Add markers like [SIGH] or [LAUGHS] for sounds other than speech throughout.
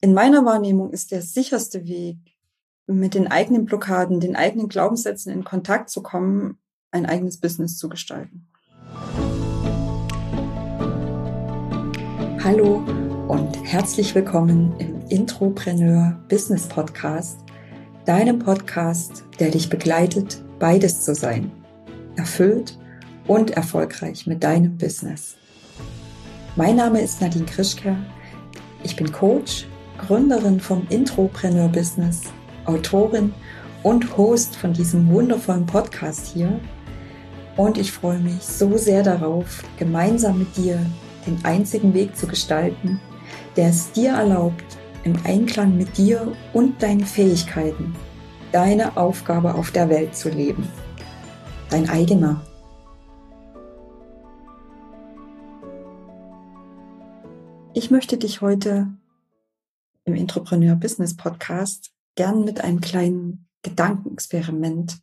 In meiner Wahrnehmung ist der sicherste Weg, mit den eigenen Blockaden, den eigenen Glaubenssätzen in Kontakt zu kommen, ein eigenes Business zu gestalten. Hallo und herzlich willkommen im Intropreneur Business Podcast, deinem Podcast, der dich begleitet, beides zu sein, erfüllt und erfolgreich mit deinem Business. Mein Name ist Nadine Krischke. Ich bin Coach Gründerin vom Intropreneur Business, Autorin und Host von diesem wundervollen Podcast hier. Und ich freue mich so sehr darauf, gemeinsam mit dir den einzigen Weg zu gestalten, der es dir erlaubt, im Einklang mit dir und deinen Fähigkeiten deine Aufgabe auf der Welt zu leben. Dein eigener. Ich möchte dich heute im Entrepreneur Business Podcast gern mit einem kleinen Gedankenexperiment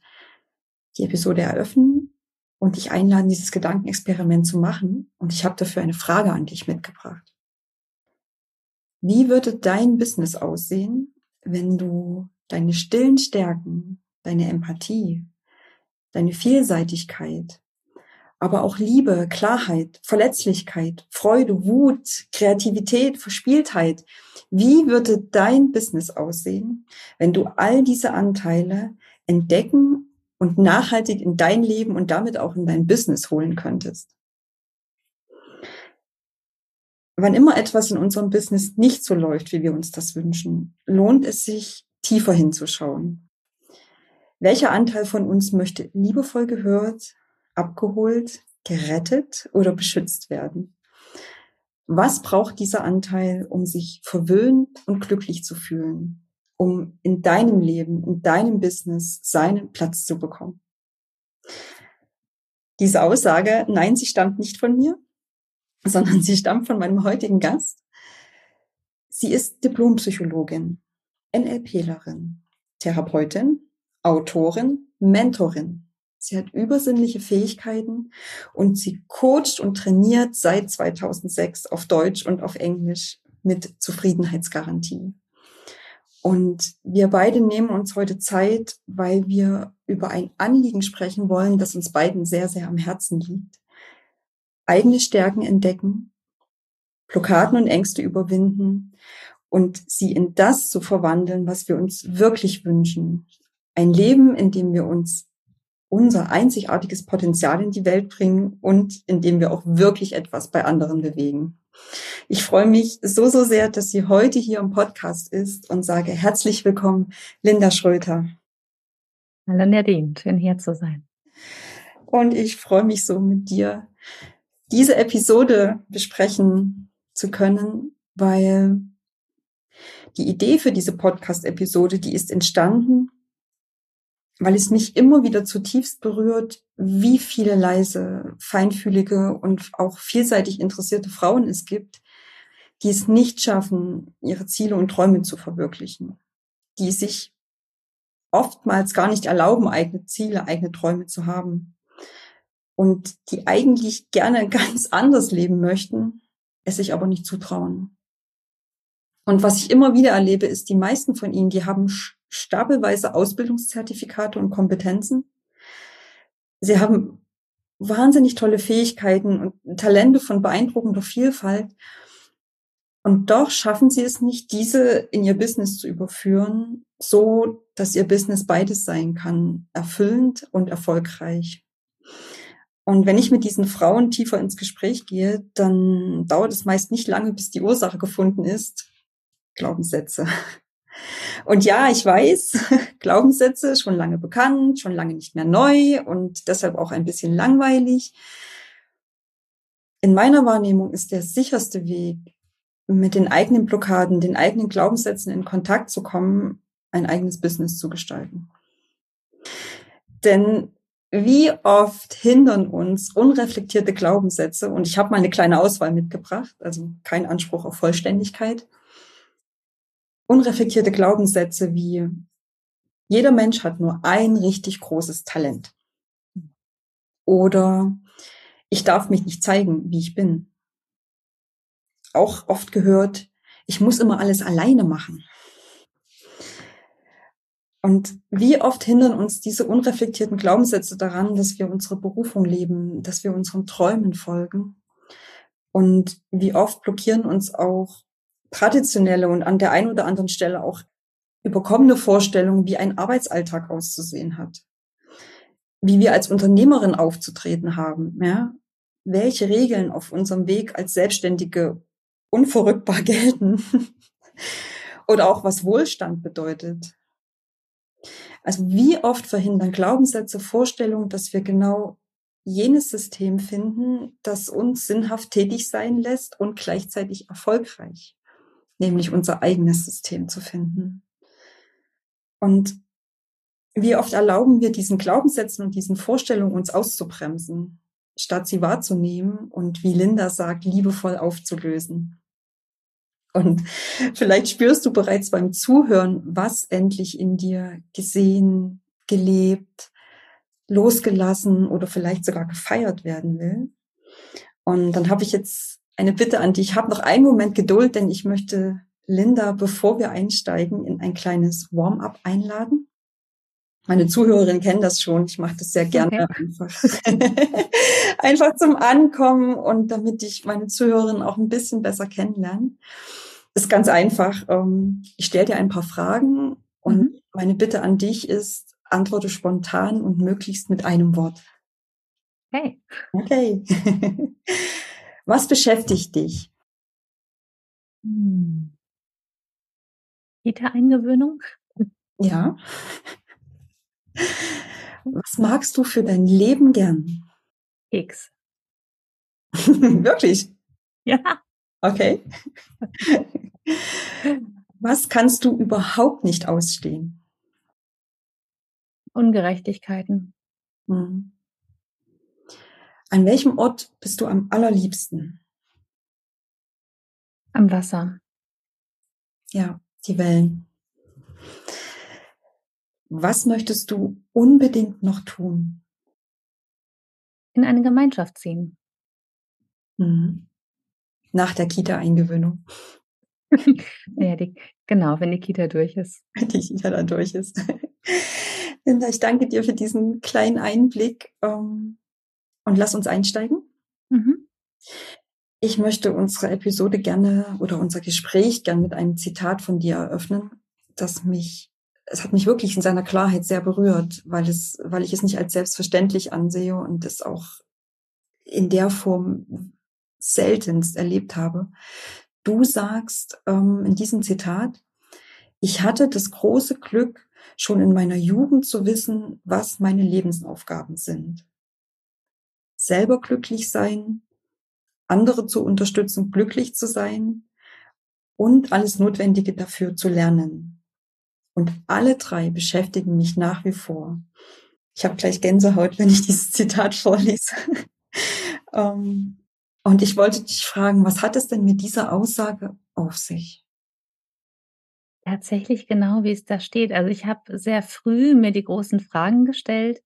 die Episode eröffnen und dich einladen, dieses Gedankenexperiment zu machen. Und ich habe dafür eine Frage an dich mitgebracht. Wie würde dein Business aussehen, wenn du deine stillen Stärken, deine Empathie, deine Vielseitigkeit, aber auch Liebe, Klarheit, Verletzlichkeit, Freude, Wut, Kreativität, Verspieltheit. Wie würde dein Business aussehen, wenn du all diese Anteile entdecken und nachhaltig in dein Leben und damit auch in dein Business holen könntest? Wann immer etwas in unserem Business nicht so läuft, wie wir uns das wünschen, lohnt es sich, tiefer hinzuschauen. Welcher Anteil von uns möchte liebevoll gehört, abgeholt, gerettet oder beschützt werden? Was braucht dieser Anteil, um sich verwöhnt und glücklich zu fühlen, um in deinem Leben, in deinem Business seinen Platz zu bekommen? Diese Aussage, nein, sie stammt nicht von mir, [LAUGHS] sondern sie stammt von meinem heutigen Gast. Sie ist Diplompsychologin, NLPlerin, Therapeutin, Autorin, Mentorin, Sie hat übersinnliche Fähigkeiten und sie coacht und trainiert seit 2006 auf Deutsch und auf Englisch mit Zufriedenheitsgarantie. Und wir beide nehmen uns heute Zeit, weil wir über ein Anliegen sprechen wollen, das uns beiden sehr, sehr am Herzen liegt. Eigene Stärken entdecken, Blockaden und Ängste überwinden und sie in das zu verwandeln, was wir uns wirklich wünschen. Ein Leben, in dem wir uns unser einzigartiges Potenzial in die Welt bringen und indem wir auch wirklich etwas bei anderen bewegen. Ich freue mich so, so sehr, dass sie heute hier im Podcast ist und sage herzlich willkommen, Linda Schröter. Hallo Nadine, schön hier zu sein. Und ich freue mich so mit dir, diese Episode besprechen zu können, weil die Idee für diese Podcast-Episode, die ist entstanden weil es mich immer wieder zutiefst berührt, wie viele leise, feinfühlige und auch vielseitig interessierte Frauen es gibt, die es nicht schaffen, ihre Ziele und Träume zu verwirklichen, die sich oftmals gar nicht erlauben, eigene Ziele, eigene Träume zu haben und die eigentlich gerne [LAUGHS] ganz anders leben möchten, es sich aber nicht zutrauen. Und was ich immer wieder erlebe, ist, die meisten von ihnen, die haben stapelweise Ausbildungszertifikate und Kompetenzen. Sie haben wahnsinnig tolle Fähigkeiten und Talente von beeindruckender Vielfalt. Und doch schaffen sie es nicht, diese in ihr Business zu überführen, so dass ihr Business beides sein kann, erfüllend und erfolgreich. Und wenn ich mit diesen Frauen tiefer ins Gespräch gehe, dann dauert es meist nicht lange, bis die Ursache gefunden ist. Glaubenssätze. Und ja, ich weiß, [LAUGHS] Glaubenssätze schon lange bekannt, schon lange nicht mehr neu und deshalb auch ein bisschen langweilig. In meiner Wahrnehmung ist der sicherste Weg, mit den eigenen Blockaden, den eigenen Glaubenssätzen in Kontakt zu kommen, ein eigenes Business zu gestalten. Denn wie oft hindern uns unreflektierte Glaubenssätze, und ich habe mal eine kleine Auswahl mitgebracht, also kein Anspruch auf Vollständigkeit, unreflektierte Glaubenssätze wie jeder Mensch hat nur ein richtig großes Talent. Oder ich darf mich nicht zeigen, wie ich bin. Auch oft gehört, ich muss immer alles alleine machen. Und wie oft hindern uns diese unreflektierten Glaubenssätze daran, dass wir unsere Berufung leben, dass wir unseren Träumen folgen? Und wie oft blockieren uns auch traditionelle und an der einen oder anderen Stelle auch überkommene Vorstellungen, wie ein Arbeitsalltag auszusehen hat, wie wir als Unternehmerin aufzutreten haben, ja, welche Regeln auf unserem Weg als Selbstständige unverrückbar [LAUGHS] gelten oder auch was Wohlstand bedeutet. Also wie oft verhindern Glaubenssätze, Vorstellungen, dass wir genau jenes System finden, das uns sinnhaft tätig sein lässt und gleichzeitig erfolgreich, nämlich unser eigenes System zu finden. Und wie oft erlauben wir diesen Glaubenssätzen und diesen Vorstellungen uns auszubremsen, statt sie wahrzunehmen und wie Linda sagt, liebevoll aufzulösen. Und vielleicht spürst du bereits beim Zuhören, was endlich in dir gesehen, gelebt, losgelassen oder vielleicht sogar gefeiert werden will. Und dann habe ich jetzt eine Bitte an dich. Ich habe noch einen Moment Geduld, denn ich möchte Linda, bevor wir einsteigen, in ein kleines Warm-up einladen. Meine Zuhörerinnen kennen das schon. Ich mache das sehr gerne okay. einfach. [LAUGHS] einfach zum Ankommen und damit ich meine Zuhörerinnen auch ein bisschen besser kennenlerne ist ganz einfach. Ähm, ich stelle dir ein paar Fragen und mhm. meine Bitte an dich ist, antworte spontan und möglichst mit einem Wort. Okay. Okay. [LAUGHS] Was beschäftigt dich? Hm. Kita-Eingewöhnung? Ja. Was magst du für dein Leben gern? X. [LAUGHS] Wirklich? Ja. Okay. Was kannst du überhaupt nicht ausstehen? Ungerechtigkeiten. Hm. An welchem Ort bist du am allerliebsten? Am Wasser. Ja, die Wellen. Was möchtest du unbedingt noch tun? In eine Gemeinschaft ziehen. Mhm nach der Kita-Eingewöhnung. [LAUGHS] ja, die, genau, wenn die Kita durch ist. Wenn die Kita dann durch ist. [LAUGHS] Linda, ich danke dir für diesen kleinen Einblick ähm, und lass uns einsteigen. Mhm. Ich möchte unsere Episode gerne oder unser Gespräch gerne mit einem Zitat von dir eröffnen, das mich, es hat mich wirklich in seiner Klarheit sehr berührt, weil es, weil ich es nicht als selbstverständlich ansehe und es auch in der Form seltenst erlebt habe. Du sagst ähm, in diesem Zitat, ich hatte das große Glück, schon in meiner Jugend zu wissen, was meine Lebensaufgaben sind. Selber glücklich sein, andere zu unterstützen, glücklich zu sein und alles Notwendige dafür zu lernen. Und alle drei beschäftigen mich nach wie vor. Ich habe gleich Gänsehaut, wenn ich dieses Zitat vorlese. [LAUGHS] ähm, und ich wollte dich fragen, was hat es denn mit dieser Aussage auf sich? Tatsächlich genau, wie es da steht. Also ich habe sehr früh mir die großen Fragen gestellt.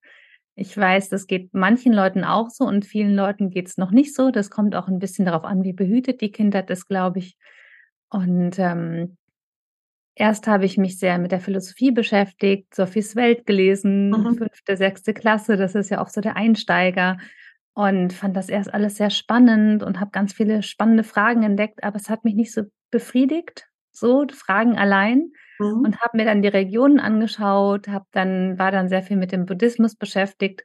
Ich weiß, das geht manchen Leuten auch so und vielen Leuten geht es noch nicht so. Das kommt auch ein bisschen darauf an, wie behütet die Kindheit ist, glaube ich. Und ähm, erst habe ich mich sehr mit der Philosophie beschäftigt, Sophies Welt gelesen, mhm. fünfte, sechste Klasse, das ist ja auch so der Einsteiger und fand das erst alles sehr spannend und habe ganz viele spannende Fragen entdeckt, aber es hat mich nicht so befriedigt, so Fragen allein mhm. und habe mir dann die Regionen angeschaut, habe dann war dann sehr viel mit dem Buddhismus beschäftigt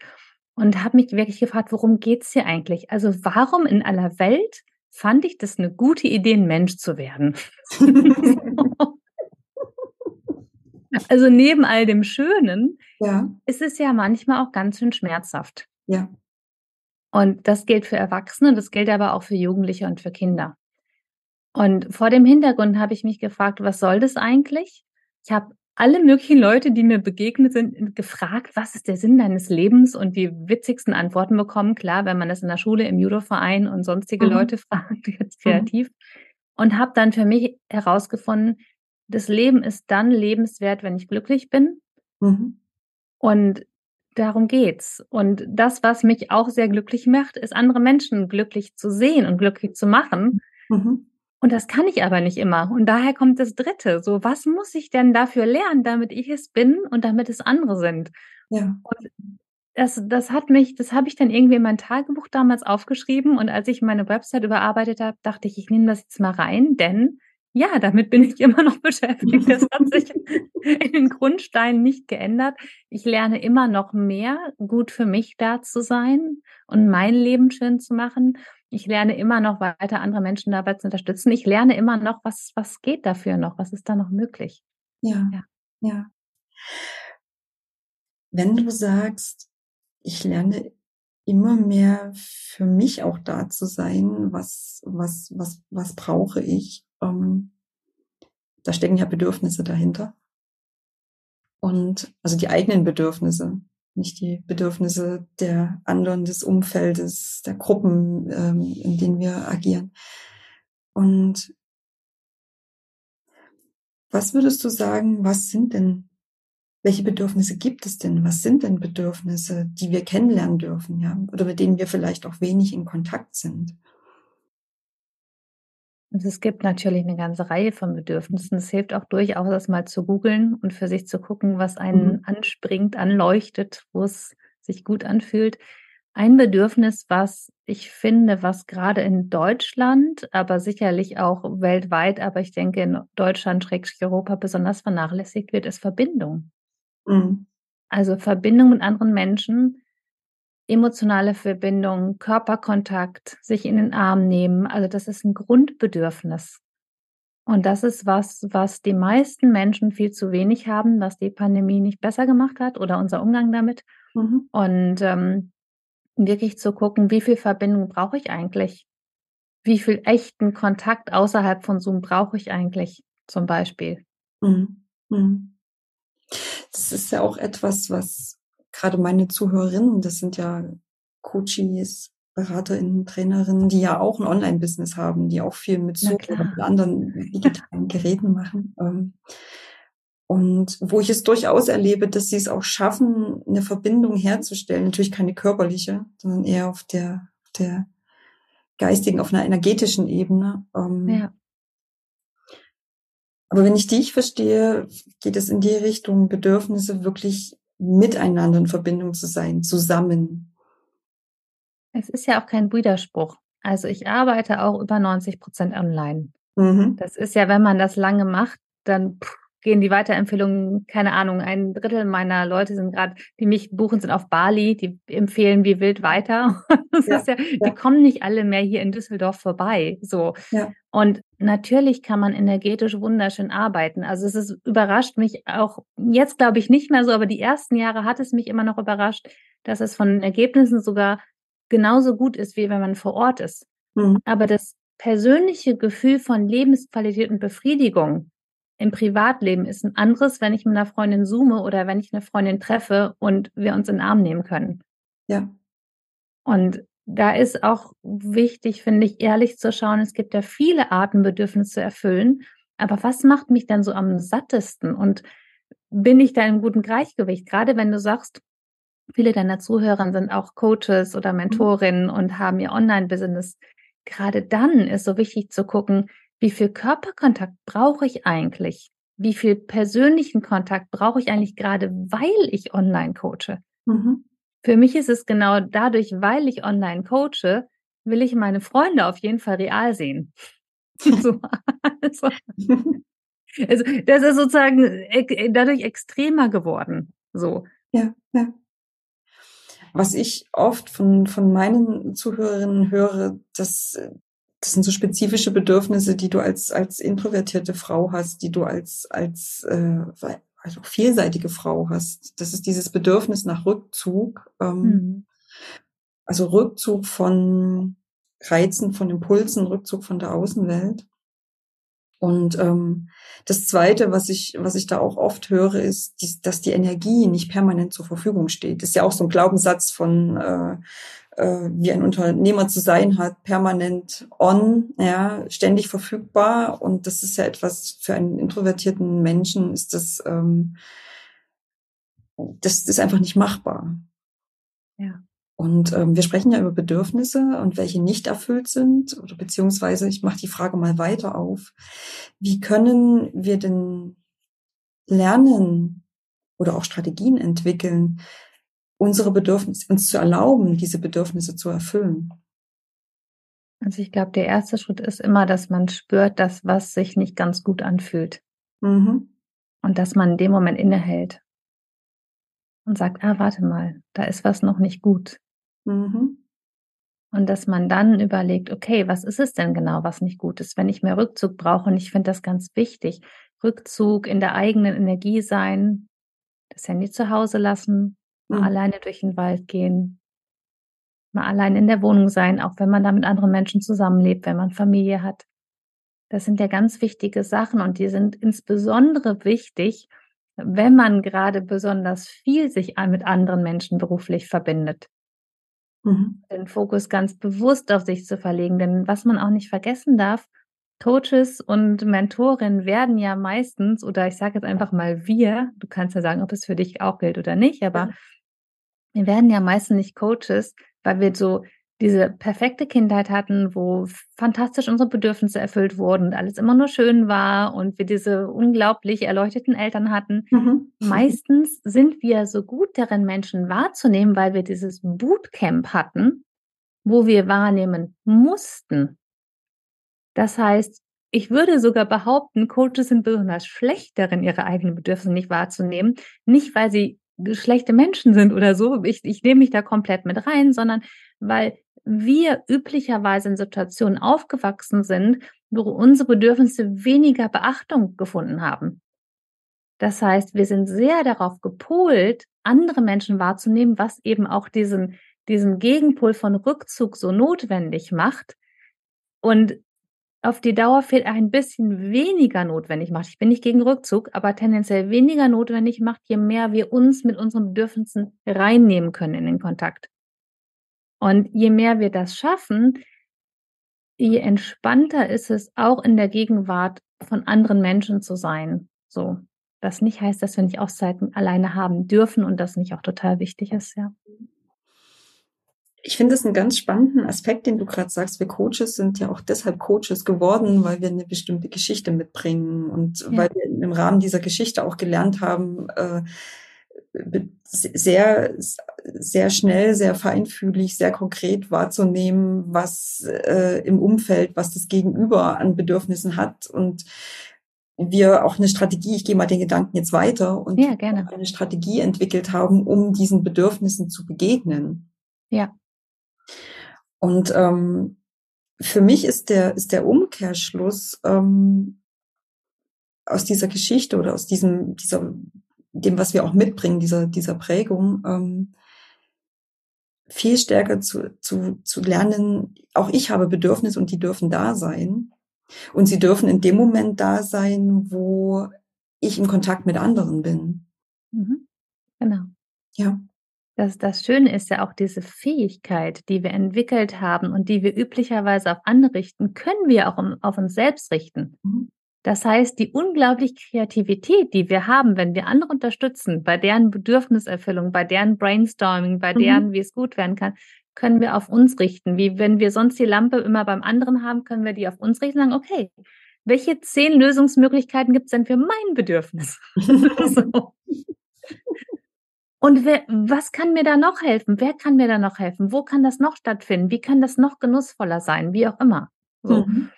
und habe mich wirklich gefragt, worum geht's hier eigentlich? Also warum in aller Welt fand ich das eine gute Idee, ein Mensch zu werden? [LAUGHS] also neben all dem Schönen ja. ist es ja manchmal auch ganz schön schmerzhaft. Ja. Und das gilt für Erwachsene, das gilt aber auch für Jugendliche und für Kinder. Und vor dem Hintergrund habe ich mich gefragt, was soll das eigentlich? Ich habe alle möglichen Leute, die mir begegnet sind, gefragt, was ist der Sinn deines Lebens und die witzigsten Antworten bekommen. Klar, wenn man das in der Schule, im Judoverein und sonstige mhm. Leute [LAUGHS] fragt, jetzt kreativ. Mhm. Und habe dann für mich herausgefunden, das Leben ist dann lebenswert, wenn ich glücklich bin. Mhm. Und Darum geht's. Und das, was mich auch sehr glücklich macht, ist andere Menschen glücklich zu sehen und glücklich zu machen. Mhm. Und das kann ich aber nicht immer. Und daher kommt das Dritte. So, was muss ich denn dafür lernen, damit ich es bin und damit es andere sind? Ja. Und das, das hat mich, das habe ich dann irgendwie in mein Tagebuch damals aufgeschrieben. Und als ich meine Website überarbeitet habe, dachte ich, ich nehme das jetzt mal rein, denn ja, damit bin ich [LAUGHS] immer noch beschäftigt. Das hat sich in den Grundsteinen nicht geändert. Ich lerne immer noch mehr, gut für mich da zu sein und mein Leben schön zu machen. Ich lerne immer noch weiter, andere Menschen dabei zu unterstützen. Ich lerne immer noch, was, was geht dafür noch? Was ist da noch möglich? Ja, ja. ja. Wenn du sagst, ich lerne immer mehr für mich auch da zu sein, was, was, was, was brauche ich, ähm, da stecken ja Bedürfnisse dahinter. Und also die eigenen Bedürfnisse, nicht die Bedürfnisse der anderen, des Umfeldes, der Gruppen, ähm, in denen wir agieren. Und was würdest du sagen, was sind denn, welche Bedürfnisse gibt es denn? Was sind denn Bedürfnisse, die wir kennenlernen dürfen, ja? Oder mit denen wir vielleicht auch wenig in Kontakt sind? Also es gibt natürlich eine ganze Reihe von Bedürfnissen. Es hilft auch durchaus, das mal zu googeln und für sich zu gucken, was einen mhm. anspringt, anleuchtet, wo es sich gut anfühlt. Ein Bedürfnis, was ich finde, was gerade in Deutschland, aber sicherlich auch weltweit, aber ich denke in Deutschland, Europa besonders vernachlässigt wird, ist Verbindung. Mhm. Also Verbindung mit anderen Menschen, emotionale Verbindung, Körperkontakt, sich in den Arm nehmen. Also das ist ein Grundbedürfnis. Und das ist was, was die meisten Menschen viel zu wenig haben, was die Pandemie nicht besser gemacht hat oder unser Umgang damit. Mhm. Und ähm, wirklich zu gucken, wie viel Verbindung brauche ich eigentlich? Wie viel echten Kontakt außerhalb von Zoom brauche ich eigentlich zum Beispiel? Mhm. Mhm. Das ist ja auch etwas, was gerade meine Zuhörerinnen, das sind ja Coaches, BeraterInnen, Trainerinnen, die ja auch ein Online-Business haben, die auch viel mit so oder mit anderen digitalen Geräten machen. Ähm, und wo ich es durchaus erlebe, dass sie es auch schaffen, eine Verbindung herzustellen. Natürlich keine körperliche, sondern eher auf der, auf der geistigen, auf einer energetischen Ebene. Ähm, ja. Aber wenn ich dich verstehe, geht es in die Richtung, Bedürfnisse wirklich miteinander in Verbindung zu sein, zusammen. Es ist ja auch kein Widerspruch. Also ich arbeite auch über 90 Prozent online. Mhm. Das ist ja, wenn man das lange macht, dann pff, gehen die Weiterempfehlungen, keine Ahnung, ein Drittel meiner Leute sind gerade, die mich buchen, sind auf Bali, die empfehlen wie wild weiter. [LAUGHS] Das ja, ist ja, ja, die kommen nicht alle mehr hier in Düsseldorf vorbei. So. Ja. Und natürlich kann man energetisch wunderschön arbeiten. Also es ist, überrascht mich auch, jetzt glaube ich nicht mehr so, aber die ersten Jahre hat es mich immer noch überrascht, dass es von Ergebnissen sogar genauso gut ist, wie wenn man vor Ort ist. Mhm. Aber das persönliche Gefühl von Lebensqualität und Befriedigung, im Privatleben ist ein anderes, wenn ich mit einer Freundin zoome oder wenn ich eine Freundin treffe und wir uns in den Arm nehmen können. Ja. Und da ist auch wichtig, finde ich, ehrlich zu schauen, es gibt ja viele Arten, Bedürfnisse zu erfüllen. Aber was macht mich dann so am sattesten? Und bin ich da im guten Gleichgewicht? Gerade wenn du sagst, viele deiner Zuhörer sind auch Coaches oder mhm. Mentorinnen und haben ihr Online-Business. Gerade dann ist so wichtig zu gucken, wie viel Körperkontakt brauche ich eigentlich? Wie viel persönlichen Kontakt brauche ich eigentlich gerade, weil ich online coache? Mhm. Für mich ist es genau dadurch, weil ich online coache, will ich meine Freunde auf jeden Fall real sehen. [LAUGHS] so, also, also, das ist sozusagen dadurch extremer geworden. So. Ja, ja. Was ich oft von, von meinen Zuhörerinnen höre, dass das sind so spezifische Bedürfnisse, die du als, als introvertierte Frau hast, die du als, als äh, also vielseitige Frau hast. Das ist dieses Bedürfnis nach Rückzug. Ähm, mhm. Also Rückzug von Reizen, von Impulsen, Rückzug von der Außenwelt. Und ähm, das Zweite, was ich, was ich da auch oft höre, ist, die, dass die Energie nicht permanent zur Verfügung steht. Das ist ja auch so ein Glaubenssatz von äh, äh, wie ein Unternehmer zu sein hat, permanent on, ja, ständig verfügbar. Und das ist ja etwas für einen introvertierten Menschen ist das, ähm, das ist einfach nicht machbar. Ja. Und ähm, wir sprechen ja über Bedürfnisse und welche nicht erfüllt sind, oder beziehungsweise ich mache die Frage mal weiter auf. Wie können wir denn lernen oder auch Strategien entwickeln, unsere Bedürfnisse, uns zu erlauben, diese Bedürfnisse zu erfüllen? Also ich glaube, der erste Schritt ist immer, dass man spürt, dass was sich nicht ganz gut anfühlt. Mhm. Und dass man in dem Moment innehält und sagt, ah, warte mal, da ist was noch nicht gut. Mhm. Und dass man dann überlegt, okay, was ist es denn genau, was nicht gut ist, wenn ich mehr Rückzug brauche? Und ich finde das ganz wichtig. Rückzug in der eigenen Energie sein, das Handy zu Hause lassen, mal mhm. alleine durch den Wald gehen, mal allein in der Wohnung sein, auch wenn man da mit anderen Menschen zusammenlebt, wenn man Familie hat. Das sind ja ganz wichtige Sachen und die sind insbesondere wichtig, wenn man gerade besonders viel sich mit anderen Menschen beruflich verbindet. Mhm. Den Fokus ganz bewusst auf sich zu verlegen. Denn was man auch nicht vergessen darf, Coaches und Mentorinnen werden ja meistens, oder ich sage jetzt einfach mal wir, du kannst ja sagen, ob es für dich auch gilt oder nicht, aber wir werden ja meistens nicht Coaches, weil wir so diese perfekte Kindheit hatten, wo fantastisch unsere Bedürfnisse erfüllt wurden und alles immer nur schön war und wir diese unglaublich erleuchteten Eltern hatten. Mhm. Meistens sind wir so gut darin, Menschen wahrzunehmen, weil wir dieses Bootcamp hatten, wo wir wahrnehmen mussten. Das heißt, ich würde sogar behaupten, Coaches sind besonders schlecht darin, ihre eigenen Bedürfnisse nicht wahrzunehmen. Nicht, weil sie schlechte Menschen sind oder so. Ich, ich nehme mich da komplett mit rein, sondern weil wir üblicherweise in Situationen aufgewachsen sind, wo unsere Bedürfnisse weniger Beachtung gefunden haben. Das heißt, wir sind sehr darauf gepolt, andere Menschen wahrzunehmen, was eben auch diesen, diesen Gegenpol von Rückzug so notwendig macht. Und auf die Dauer fehlt ein bisschen weniger notwendig macht. Ich bin nicht gegen Rückzug, aber tendenziell weniger notwendig macht, je mehr wir uns mit unseren Bedürfnissen reinnehmen können in den Kontakt. Und je mehr wir das schaffen, je entspannter ist es auch in der Gegenwart von anderen Menschen zu sein. So. Das nicht heißt, dass wir nicht Auszeiten alleine haben dürfen und das nicht auch total wichtig ist, ja. Ich finde es einen ganz spannenden Aspekt, den du gerade sagst. Wir Coaches sind ja auch deshalb Coaches geworden, weil wir eine bestimmte Geschichte mitbringen und ja. weil wir im Rahmen dieser Geschichte auch gelernt haben, äh, sehr, sehr schnell, sehr feinfühlig, sehr konkret wahrzunehmen, was äh, im Umfeld, was das Gegenüber an Bedürfnissen hat und wir auch eine Strategie, ich gehe mal den Gedanken jetzt weiter und ja, gerne. eine Strategie entwickelt haben, um diesen Bedürfnissen zu begegnen. Ja. Und ähm, für mich ist der, ist der Umkehrschluss ähm, aus dieser Geschichte oder aus diesem, dieser, dem, was wir auch mitbringen, dieser, dieser Prägung, ähm, viel stärker zu, zu, zu lernen, auch ich habe Bedürfnisse und die dürfen da sein. Und sie dürfen in dem Moment da sein, wo ich in Kontakt mit anderen bin. Mhm. Genau. Ja. Das, das Schöne ist ja auch diese Fähigkeit, die wir entwickelt haben und die wir üblicherweise auf andere richten, können wir auch auf uns selbst richten. Mhm. Das heißt, die unglaubliche Kreativität, die wir haben, wenn wir andere unterstützen, bei deren Bedürfniserfüllung, bei deren Brainstorming, bei mhm. deren, wie es gut werden kann, können wir auf uns richten. Wie wenn wir sonst die Lampe immer beim anderen haben, können wir die auf uns richten und sagen, okay, welche zehn Lösungsmöglichkeiten gibt es denn für mein Bedürfnis? [LAUGHS] so. Und wer, was kann mir da noch helfen? Wer kann mir da noch helfen? Wo kann das noch stattfinden? Wie kann das noch genussvoller sein? Wie auch immer. So. Mhm.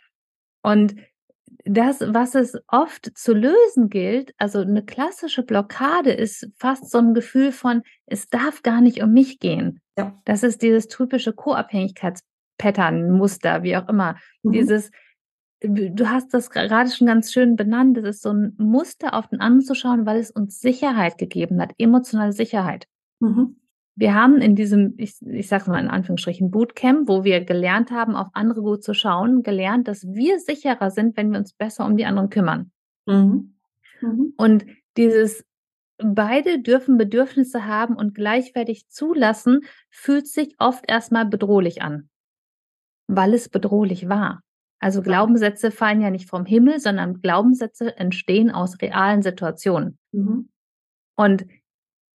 Und das, was es oft zu lösen gilt, also eine klassische Blockade ist fast so ein Gefühl von, es darf gar nicht um mich gehen. Ja. Das ist dieses typische Co-Abhängigkeitspattern, Muster, wie auch immer. Mhm. Dieses, du hast das gerade schon ganz schön benannt, das ist so ein Muster auf den anderen zu schauen, weil es uns Sicherheit gegeben hat, emotionale Sicherheit. Mhm. Wir haben in diesem, ich, ich sage mal in Anführungsstrichen, Bootcamp, wo wir gelernt haben, auf andere gut zu schauen, gelernt, dass wir sicherer sind, wenn wir uns besser um die anderen kümmern. Mhm. Mhm. Und dieses beide dürfen Bedürfnisse haben und gleichwertig zulassen, fühlt sich oft erstmal bedrohlich an, weil es bedrohlich war. Also Glaubenssätze fallen ja nicht vom Himmel, sondern Glaubenssätze entstehen aus realen Situationen. Mhm. Und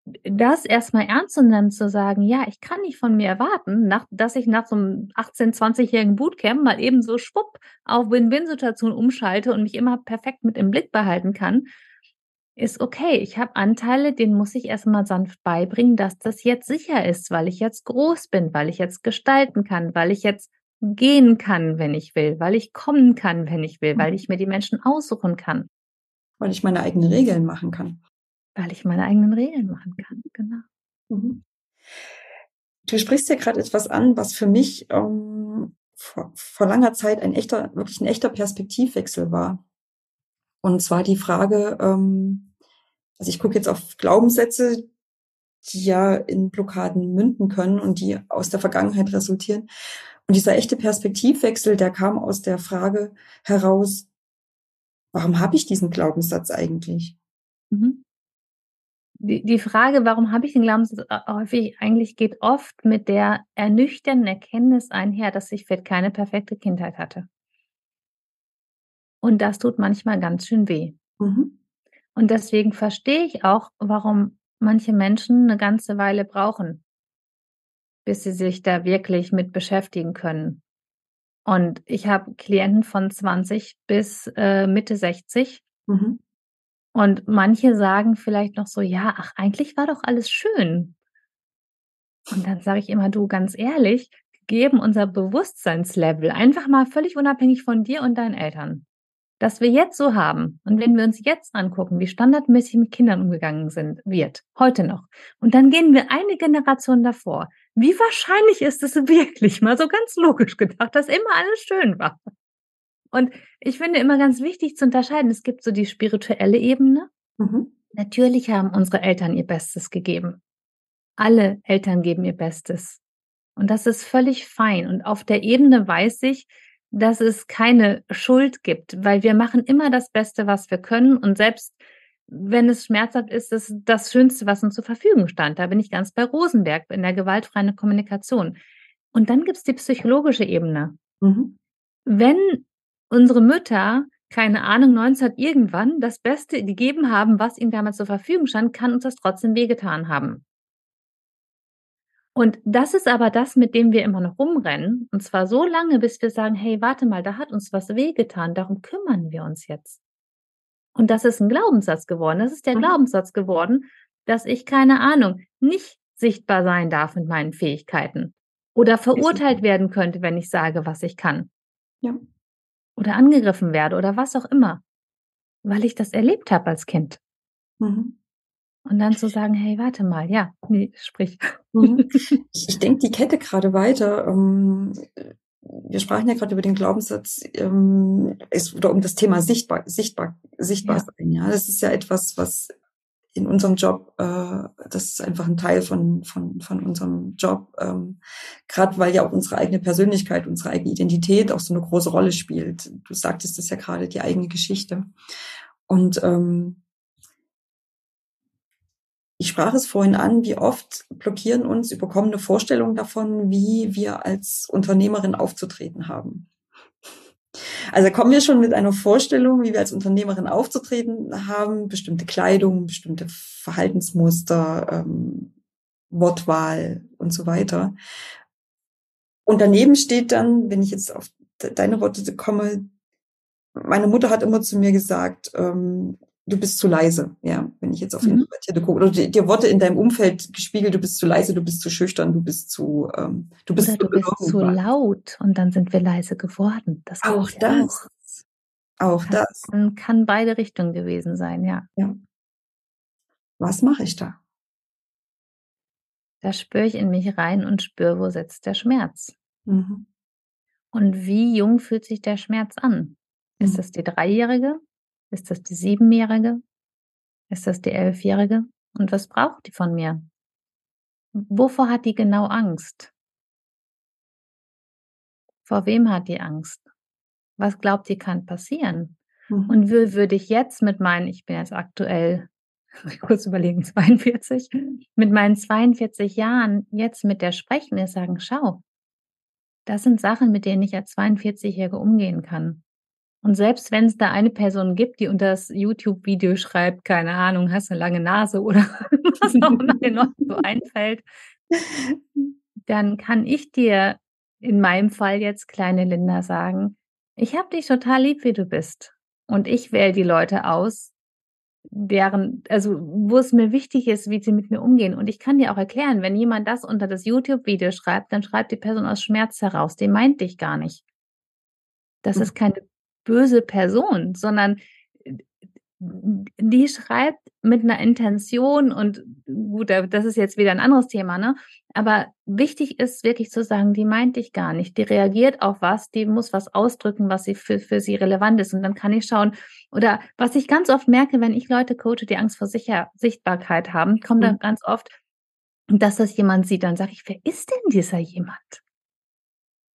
das erstmal ernst zu nehmen, zu sagen, ja, ich kann nicht von mir erwarten, nach, dass ich nach so einem 18-, 20-jährigen Bootcamp mal eben so schwupp auf Win-Win-Situation umschalte und mich immer perfekt mit im Blick behalten kann, ist okay. Ich habe Anteile, denen muss ich erstmal sanft beibringen, dass das jetzt sicher ist, weil ich jetzt groß bin, weil ich jetzt gestalten kann, weil ich jetzt gehen kann, wenn ich will, weil ich kommen kann, wenn ich will, weil ich mir die Menschen aussuchen kann. Weil ich meine eigenen Regeln machen kann weil ich meine eigenen Regeln machen kann. Genau. Mhm. Du sprichst ja gerade etwas an, was für mich ähm, vor, vor langer Zeit ein echter, wirklich ein echter Perspektivwechsel war. Und zwar die Frage, ähm, also ich gucke jetzt auf Glaubenssätze, die ja in Blockaden münden können und die aus der Vergangenheit resultieren. Und dieser echte Perspektivwechsel, der kam aus der Frage heraus, warum habe ich diesen Glaubenssatz eigentlich? Mhm die, die Frage, warum habe ich den Glaubenssatz häufig, eigentlich geht oft mit der ernüchternden Erkenntnis einher, dass ich vielleicht keine perfekte Kindheit hatte. Und das tut manchmal ganz schön weh. Mhm. Und deswegen verstehe ich auch, warum manche Menschen eine ganze Weile brauchen, bis sie sich da wirklich mit beschäftigen können. Und ich habe Klienten von 20 bis äh, Mitte 60, mhm. Und manche sagen vielleicht noch so, ja, ach, eigentlich war doch alles schön. Und dann sage ich immer, du, ganz ehrlich, geben unser Bewusstseinslevel einfach mal völlig unabhängig von dir und deinen Eltern. Das wir jetzt so haben. Und wenn wir uns jetzt angucken, wie standardmäßig mit Kindern umgegangen sind, wird, heute noch. Und dann gehen wir eine Generation davor. Wie wahrscheinlich ist es [LAUGHS] wirklich, mal so ganz logisch gedacht, dass immer alles schön war? Und ich finde immer ganz wichtig zu unterscheiden, es gibt so die spirituelle Ebene. Mhm. Natürlich haben unsere Eltern ihr Bestes gegeben. Alle Eltern geben ihr Bestes. Und das ist völlig fein. Und auf der Ebene weiß ich, dass es keine Schuld gibt, weil wir machen immer das Beste, was wir können. Und selbst wenn es schmerzhaft ist, ist das Schönste, was uns zur Verfügung stand. Da bin ich ganz bei Rosenberg in der gewaltfreien Kommunikation. Und dann gibt es die psychologische Ebene. Mhm. Wenn unsere Mütter, keine Ahnung, 19 irgendwann das Beste gegeben haben, was ihnen damals zur Verfügung stand, kann uns das trotzdem wehgetan haben. Und das ist aber das, mit dem wir immer noch rumrennen. Und zwar so lange, bis wir sagen, hey, warte mal, da hat uns was wehgetan, darum kümmern wir uns jetzt. Und das ist ein Glaubenssatz geworden. Das ist der mhm. Glaubenssatz geworden, dass ich, keine Ahnung, nicht sichtbar sein darf mit meinen Fähigkeiten oder verurteilt werden könnte, wenn ich sage, was ich kann. Ja oder angegriffen werde oder was auch immer, weil ich das erlebt habe als Kind. Mhm. Und dann zu sagen, hey, warte mal, ja, nee, sprich. Mhm. [LAUGHS] Ich, ich denke die Kette gerade weiter. Ähm, wir sprachen ja gerade über den Glaubenssatz, ähm, es, oder um das Thema sichtbar, sichtbar, sichtbar ja. sein. Ja, das ist ja etwas, was in unserem Job, äh, das ist einfach ein Teil von, von, von unserem Job, ähm, gerade weil ja auch unsere eigene Persönlichkeit, unsere eigene Identität auch so eine große Rolle spielt. Du sagtest das ja gerade, die eigene Geschichte. Und ähm, ich sprach es vorhin an, wie oft blockieren uns überkommene Vorstellungen davon, wie wir als Unternehmerin aufzutreten haben. Also kommen wir schon mit einer Vorstellung, wie wir als Unternehmerin aufzutreten haben, bestimmte Kleidung, bestimmte Verhaltensmuster, ähm, Wortwahl und so weiter. Und daneben steht dann, wenn ich jetzt auf deine Worte komme, meine Mutter hat immer zu mir gesagt, ähm, du bist zu leise, ja, wenn ich jetzt auf mhm. Introvertierte gucke. Oder dir Worte in deinem Umfeld gespiegelt, du bist zu leise, du bist zu schüchtern, du bist zu, ähm, du bist, Oder du bist zu laut und dann sind wir leise geworden. Das auch das. Auch, auch das. das. Kann beide Richtungen gewesen sein, ja. ja. Was mache ich da? Da spüre ich in mich rein und spüre, wo setzt der Schmerz. Mhm. Und wie jung fühlt sich der Schmerz an? Ist mhm. das die Dreijährige? Ist das die Siebenjährige? Ist das die Elfjährige? Und was braucht die von mir? Wovor hat die genau Angst? Vor wem hat die Angst? Was glaubt die kann passieren? Mhm. Und würde ich jetzt mit meinen, ich bin jetzt aktuell, [LAUGHS] kurz überlegen, 42, mit meinen 42 Jahren jetzt mit der sprechen, ist sagen, schau, das sind Sachen, mit denen ich als 42-Jährige umgehen kann. Und selbst wenn es da eine Person gibt, die unter das YouTube-Video schreibt, keine Ahnung, hast eine lange Nase oder [LAUGHS] was auch immer dir noch so [LAUGHS] einfällt, dann kann ich dir in meinem Fall jetzt, kleine Linda, sagen, ich habe dich total lieb, wie du bist. Und ich wähle die Leute aus, deren, also wo es mir wichtig ist, wie sie mit mir umgehen. Und ich kann dir auch erklären, wenn jemand das unter das YouTube-Video schreibt, dann schreibt die Person aus Schmerz heraus. Die meint dich gar nicht. Das mhm. ist keine böse Person, sondern die schreibt mit einer Intention und gut, das ist jetzt wieder ein anderes Thema, ne? Aber wichtig ist wirklich zu sagen, die meint dich gar nicht. Die reagiert auf was, die muss was ausdrücken, was sie für, für sie relevant ist. Und dann kann ich schauen, oder was ich ganz oft merke, wenn ich Leute coache, die Angst vor Sicher Sichtbarkeit haben, kommt mhm. dann ganz oft, dass das jemand sieht. Dann sage ich, wer ist denn dieser jemand?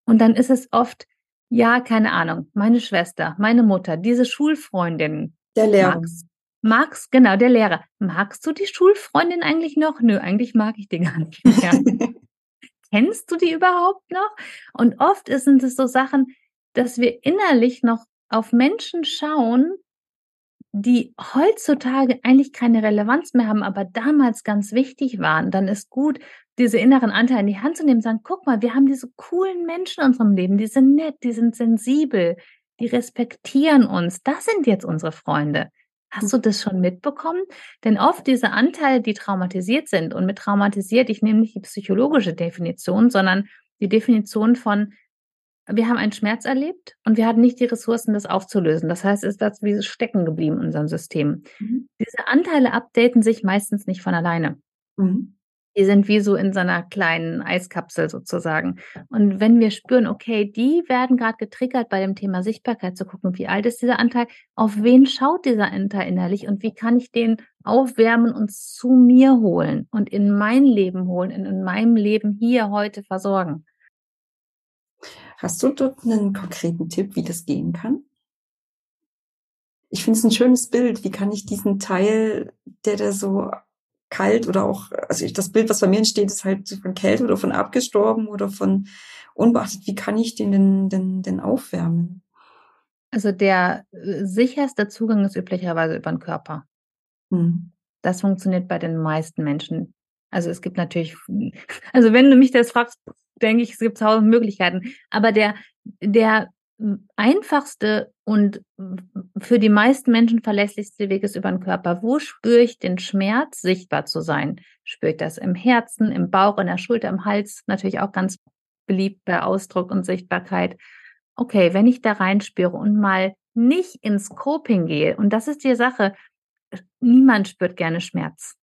Und dann ist es oft, ja, keine Ahnung, meine Schwester, meine Mutter, diese Schulfreundin, der Lehrer. Magst, magst, genau, der Lehrer. Magst du die Schulfreundin eigentlich noch? Nö, eigentlich mag ich die [LAUGHS] gar nicht mehr. Kennst du die überhaupt noch? Und oft sind es so Sachen, dass wir innerlich noch auf Menschen schauen, die heutzutage eigentlich keine Relevanz mehr haben, aber damals ganz wichtig waren, dann ist gut, diese inneren Anteile in die Hand zu nehmen, sagen, guck mal, wir haben diese coolen Menschen in unserem Leben, die sind nett, die sind sensibel, die respektieren uns. Das sind jetzt unsere Freunde. Hast du das schon mitbekommen? Denn oft diese Anteile, die traumatisiert sind, und mit traumatisiert, ich nehme nicht die psychologische Definition, sondern die Definition von, wir haben einen Schmerz erlebt und wir hatten nicht die Ressourcen, das aufzulösen. Das heißt, es ist das wie stecken geblieben in unserem System. Mhm. Diese Anteile updaten sich meistens nicht von alleine. Mhm. Die sind wie so in so einer kleinen Eiskapsel sozusagen. Und wenn wir spüren, okay, die werden gerade getriggert bei dem Thema Sichtbarkeit zu gucken, wie alt ist dieser Anteil, auf wen schaut dieser Anteil innerlich und wie kann ich den aufwärmen und zu mir holen und in mein Leben holen, in, in meinem Leben hier heute versorgen. Hast du dort einen konkreten Tipp, wie das gehen kann? Ich finde es ein schönes Bild. Wie kann ich diesen Teil, der da so kalt oder auch, also ich, das Bild, was bei mir entsteht, ist halt von Kälte oder von abgestorben oder von unbeachtet. Wie kann ich den denn, denn, denn aufwärmen? Also der äh, sicherste Zugang ist üblicherweise über den Körper. Hm. Das funktioniert bei den meisten Menschen. Also es gibt natürlich, [LAUGHS] also wenn du mich das fragst, denke ich, es gibt tausend Möglichkeiten. Aber der, der einfachste und für die meisten Menschen verlässlichste Weg ist über den Körper. Wo spüre ich den Schmerz, sichtbar zu sein? Spüre ich das im Herzen, im Bauch, in der Schulter, im Hals? Natürlich auch ganz beliebt bei Ausdruck und Sichtbarkeit. Okay, wenn ich da reinspüre und mal nicht ins Coping gehe, und das ist die Sache, niemand spürt gerne Schmerz.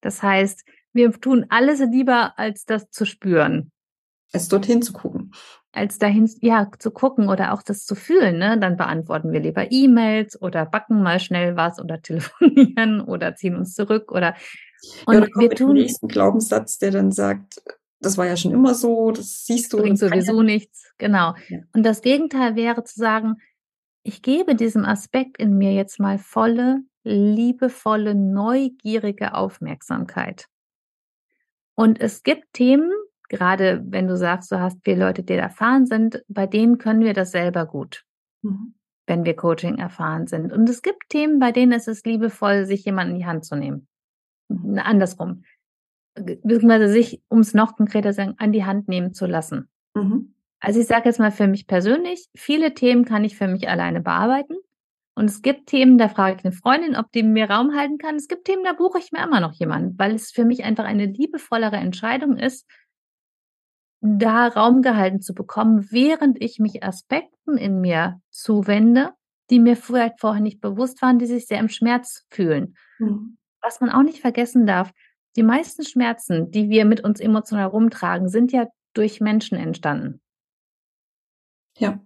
Das heißt, wir tun alles lieber, als das zu spüren. Es dorthin zu gucken als dahin ja zu gucken oder auch das zu fühlen, ne? Dann beantworten wir lieber E-Mails oder backen mal schnell was oder [LAUGHS] telefonieren oder ziehen uns zurück oder und ja, wir tun den nächsten Glaubenssatz, der dann sagt, das war ja schon immer so, das siehst du. Bringt sowieso nichts, genau. Ja. Und das Gegenteil wäre zu sagen, ich gebe diesem Aspekt in mir jetzt mal volle, liebevolle, neugierige Aufmerksamkeit. Und es gibt Themen, gerade wenn du sagst, du hast viele Leute, die erfahren sind, bei denen können wir das selber gut, mhm. wenn wir Coaching erfahren sind. Und es gibt Themen, bei denen ist es liebevoll, sich jemanden in die Hand zu nehmen. Mhm. Andersrum. Beziehungsweise sich, um es noch konkreter zu sagen, an die Hand nehmen zu lassen. Mhm. Also ich sage jetzt mal für mich persönlich, viele Themen kann ich für mich alleine bearbeiten. Und es gibt Themen, da frage ich eine Freundin, ob die mir Raum halten kann. Es gibt Themen, da buche ich mir immer noch jemanden, weil es für mich einfach eine liebevollere Entscheidung ist, da Raum gehalten zu bekommen, während ich mich Aspekten in mir zuwende, die mir vielleicht vorher nicht bewusst waren, die sich sehr im Schmerz fühlen. Mhm. Was man auch nicht vergessen darf, die meisten Schmerzen, die wir mit uns emotional rumtragen, sind ja durch Menschen entstanden. Ja.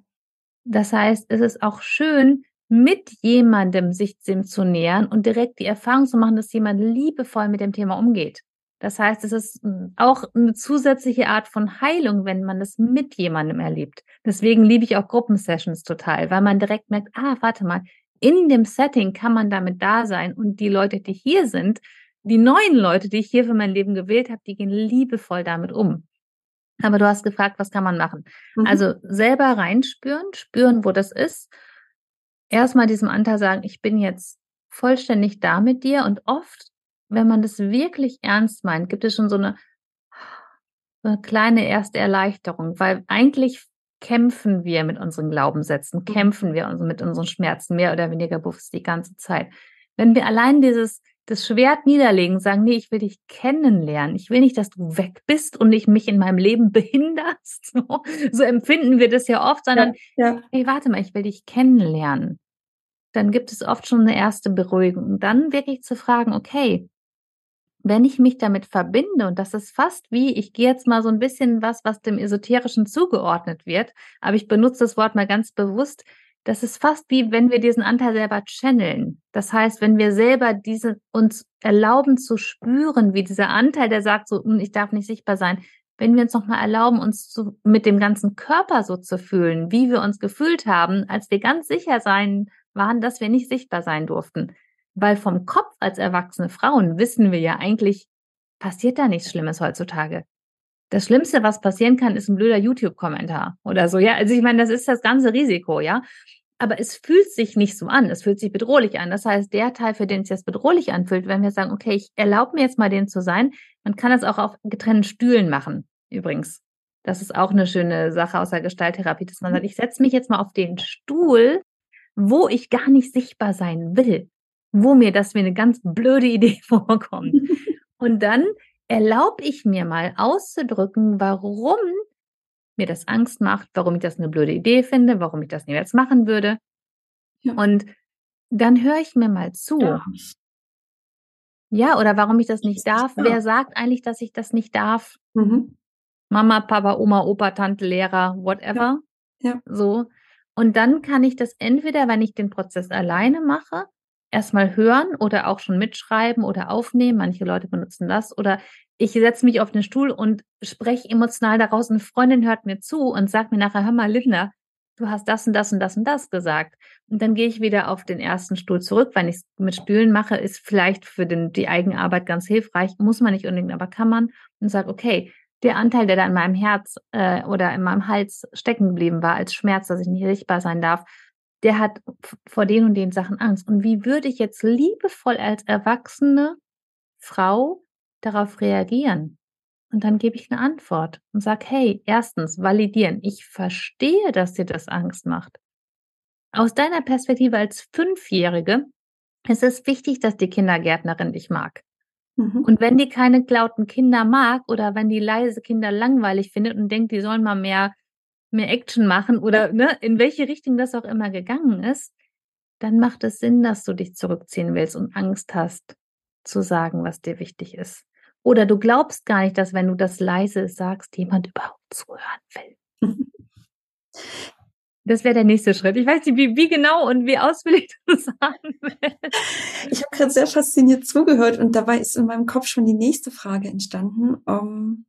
Das heißt, es ist auch schön, mit jemandem sich dem zu nähern und direkt die Erfahrung zu machen, dass jemand liebevoll mit dem Thema umgeht. Das heißt, es ist hm, auch eine zusätzliche Art von Heilung, wenn man das mit jemandem erlebt. Deswegen liebe ich auch Gruppensessions total, weil man direkt merkt, ah, warte mal, in dem Setting kann man damit da sein und die Leute, die hier sind, die neuen Leute, die ich hier für mein Leben gewählt habe, die gehen liebevoll damit um. Aber du hast gefragt, was kann man machen? Mhm. Also selber reinspüren, spüren, wo das ist erstmal diesem Anteil sagen, ich bin jetzt vollständig da mit dir und oft, wenn man das wirklich ernst meint, gibt es schon so eine, so eine kleine erste Erleichterung, weil eigentlich kämpfen wir mit unseren Glaubenssätzen, mhm. kämpfen wir mit unseren Schmerzen mehr oder weniger bewusst die ganze Zeit. Wenn wir allein dieses das Schwert niederlegen, sagen, nee, ich will dich kennenlernen. Ich will nicht, dass du weg bist und ich mich in meinem Leben behinderst. [LAUGHS] So, so empfinden wir das ja oft, sondern, ja, ja. hey, warte mal, ich will dich kennenlernen. Dann gibt es oft schon eine erste Beruhigung. Dann wirklich zu fragen, okay, wenn ich mich damit verbinde, und das ist fast wie, ich gehe jetzt mal so ein bisschen was, was dem Esoterischen zugeordnet wird, aber ich benutze das Wort mal ganz bewusst, das ist fast wie wenn wir diesen Anteil selber channeln. Das heißt, wenn wir selber diese uns erlauben zu spüren, wie dieser Anteil, der sagt so, hm, ich darf nicht sichtbar sein, wenn wir uns nochmal erlauben, uns zu, mit dem ganzen Körper so zu fühlen, wie wir uns gefühlt haben, als wir ganz sicher sein waren, dass wir nicht sichtbar sein durften. Weil vom Kopf als erwachsene Frauen wissen wir ja eigentlich, passiert da nichts Schlimmes heutzutage. Das Schlimmste, was passieren kann, ist ein blöder YouTube-Kommentar oder so. Ja, also ich meine, das ist das ganze Risiko, ja. Aber es fühlt sich nicht so an. Es fühlt sich bedrohlich an. Das heißt, der Teil, für den es jetzt bedrohlich anfühlt, wenn wir sagen, okay, ich erlaube mir jetzt mal den zu sein, man kann das auch auf getrennten Stühlen machen, übrigens. Das ist auch eine schöne Sache aus der Gestalttherapie, dass man sagt, ich setze mich jetzt mal auf den Stuhl, wo ich gar nicht sichtbar sein will, wo mir das wie eine ganz blöde Idee [LAUGHS] vorkommt. Und dann erlaube ich mir mal auszudrücken, warum mir das Angst macht, warum ich das eine blöde Idee finde, warum ich das niemals machen würde. Ja. Und dann höre ich mir mal zu. Ja. ja. oder warum ich das nicht darf. Ja. Wer sagt eigentlich, dass ich das nicht darf? Mhm. Mama, Papa, Oma, Opa, Tante, Lehrer, whatever. Ja. So. Und dann kann ich das entweder, wenn ich den Prozess alleine mache, erstmal hören oder auch schon mitschreiben oder aufnehmen. Manche Leute benutzen das. Oder ich setze mich auf den Stuhl und spreche emotional daraus. Eine Freundin hört mir zu und sagt mir nachher, hör mal, Linda, du hast das und das und das und das gesagt. Und dann gehe ich wieder auf den ersten Stuhl zurück. Wenn ich es mit Stühlen mache, ist vielleicht für den, die Eigenarbeit ganz hilfreich. Muss man nicht unbedingt, aber kann man. Und sage, okay, der Anteil, der da in meinem Herz äh, oder in meinem Hals stecken geblieben war als Schmerz, dass ich nicht sichtbar sein darf, der hat vor den und den Sachen Angst. Und wie würde ich jetzt liebevoll als erwachsene Frau darauf reagieren? Und dann gebe ich eine Antwort und sage, hey, erstens, validieren. Ich verstehe, dass dir das Angst macht. Aus deiner Perspektive als Fünfjährige ist es wichtig, dass die Kindergärtnerin dich mag. Mhm. Und wenn die keine lauten Kinder mag oder wenn die leise Kinder langweilig findet und denkt, die sollen mal mehr mehr Action machen oder ne, in welche Richtung das auch immer gegangen ist, dann macht es Sinn, dass du dich zurückziehen willst und Angst hast zu sagen, was dir wichtig ist. Oder du glaubst gar nicht, dass wenn du das leise sagst, jemand überhaupt zuhören will. [LAUGHS] Das wäre der nächste Schritt. Ich weiß nicht, wie, wie genau und wie ausführlich [LAUGHS] du sagen willst. Ich habe gerade sehr fasziniert zugehört und dabei ist in meinem Kopf schon die nächste Frage entstanden. Um,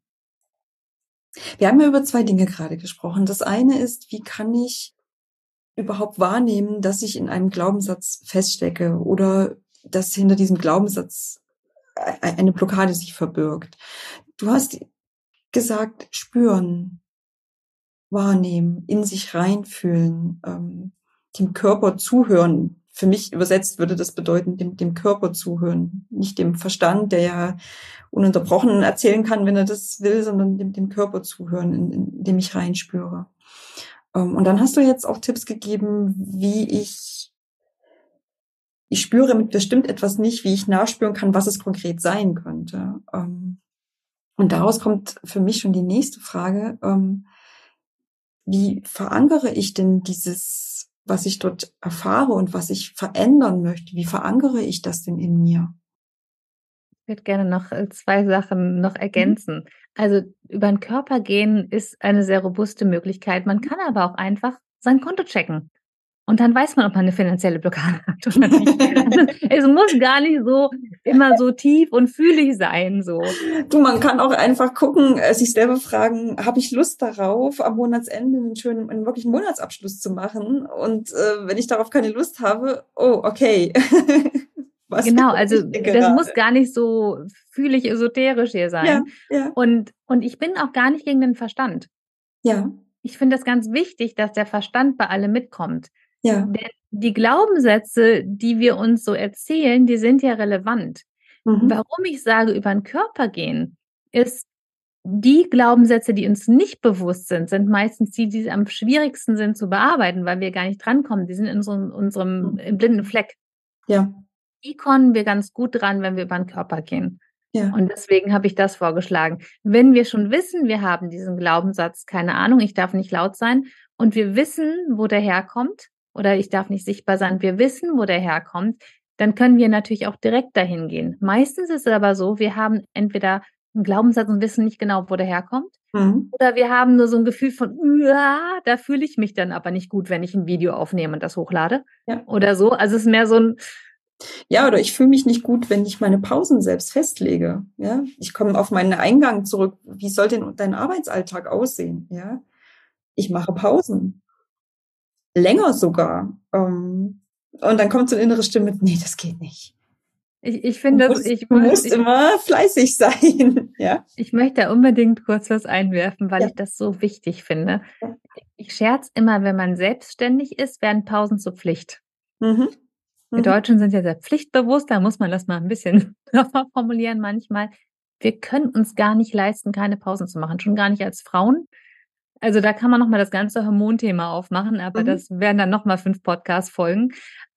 wir haben ja über zwei Dinge gerade gesprochen. Das eine ist, wie kann ich überhaupt wahrnehmen, dass ich in einem Glaubenssatz feststecke oder dass hinter diesem Glaubenssatz eine Blockade sich verbirgt. Du hast gesagt, spüren, wahrnehmen, in sich reinfühlen, ähm, dem Körper zuhören, für mich übersetzt würde das bedeuten, dem, dem Körper zuhören, nicht dem Verstand, der ja ununterbrochen erzählen kann, wenn er das will, sondern dem, dem Körper zuhören, in, in dem ich reinspüre. Ähm, und dann hast du jetzt auch Tipps gegeben, wie ich ich spüre mit bestimmt etwas nicht, wie ich nachspüren kann, was es konkret sein könnte. Ähm, und daraus kommt für mich schon die nächste Frage. Ähm, wie verankere ich denn dieses was ich dort erfahre und was ich verändern möchte, wie verankere ich das denn in mir? Ich würde gerne noch äh, zwei Sachen noch mhm. ergänzen. Mhm. Also über den Körper gehen ist eine sehr robuste Möglichkeit. Man kann aber auch einfach sein Konto checken. Und dann weiß man, ob man eine finanzielle Blockade [LAUGHS] hat oder nicht. Also, es muss gar nicht so immer so tief und fühlig sein, so. Du, man kann auch einfach gucken, äh, sich selber fragen, habe ich Lust darauf, am Monatsende einen schönen, einen wirklichen Monatsabschluss zu machen? Und äh, wenn ich darauf keine Lust habe, oh, okay. [LAUGHS] Was genau, [LAUGHS] also das muss gar nicht so fühlig esoterisch hier sein. Ja, ja. Und, und ich bin auch gar nicht gegen den Verstand. Ja. Ich finde es ganz wichtig, dass der Verstand bei allem mitkommt. Ja. Denn die Glaubenssätze, die wir uns so erzählen, die sind ja relevant. Mhm. Warum ich sage, über den Körper gehen, ist, die Glaubenssätze, die uns nicht bewusst sind, sind meistens die, die am schwierigsten sind zu bearbeiten, weil wir gar nicht drankommen. Die sind in so, unserem im blinden Fleck. Ja. Die kommen wir ganz gut dran, wenn wir über den Körper gehen. Ja. Und deswegen habe ich das vorgeschlagen. Wenn wir schon wissen, wir haben diesen Glaubenssatz, keine Ahnung, ich darf nicht laut sein, und wir wissen, wo der herkommt, oder ich darf nicht sichtbar sein, wir wissen, wo der herkommt, dann können wir natürlich auch direkt dahin gehen. Meistens ist es aber so, wir haben entweder einen Glaubenssatz und wissen nicht genau, wo der herkommt. Mhm. Oder wir haben nur so ein Gefühl von, da fühle ich mich dann aber nicht gut, wenn ich ein Video aufnehme und das hochlade. Ja. Oder so. Also es ist mehr so ein. Ja, oder ich fühle mich nicht gut, wenn ich meine Pausen selbst festlege. Ja, ich komme auf meinen Eingang zurück. Wie soll denn dein Arbeitsalltag aussehen? Ja, ich mache Pausen. Länger sogar. Ähm, und dann kommt so eine innere Stimme, nee, das geht nicht. Ich, ich finde, das, ich du musst ich, immer fleißig sein. [LAUGHS] ja. Ich möchte da unbedingt kurz was einwerfen, weil ja. ich das so wichtig finde. Ich scherz immer, wenn man selbstständig ist, werden Pausen zur Pflicht. Mhm. Wir mhm. Deutschen sind ja sehr pflichtbewusst, da muss man das mal ein bisschen [LAUGHS] formulieren manchmal. Wir können uns gar nicht leisten, keine Pausen zu machen, schon gar nicht als Frauen. Also da kann man nochmal das ganze Hormonthema aufmachen, aber mhm. das werden dann nochmal fünf Podcast-Folgen.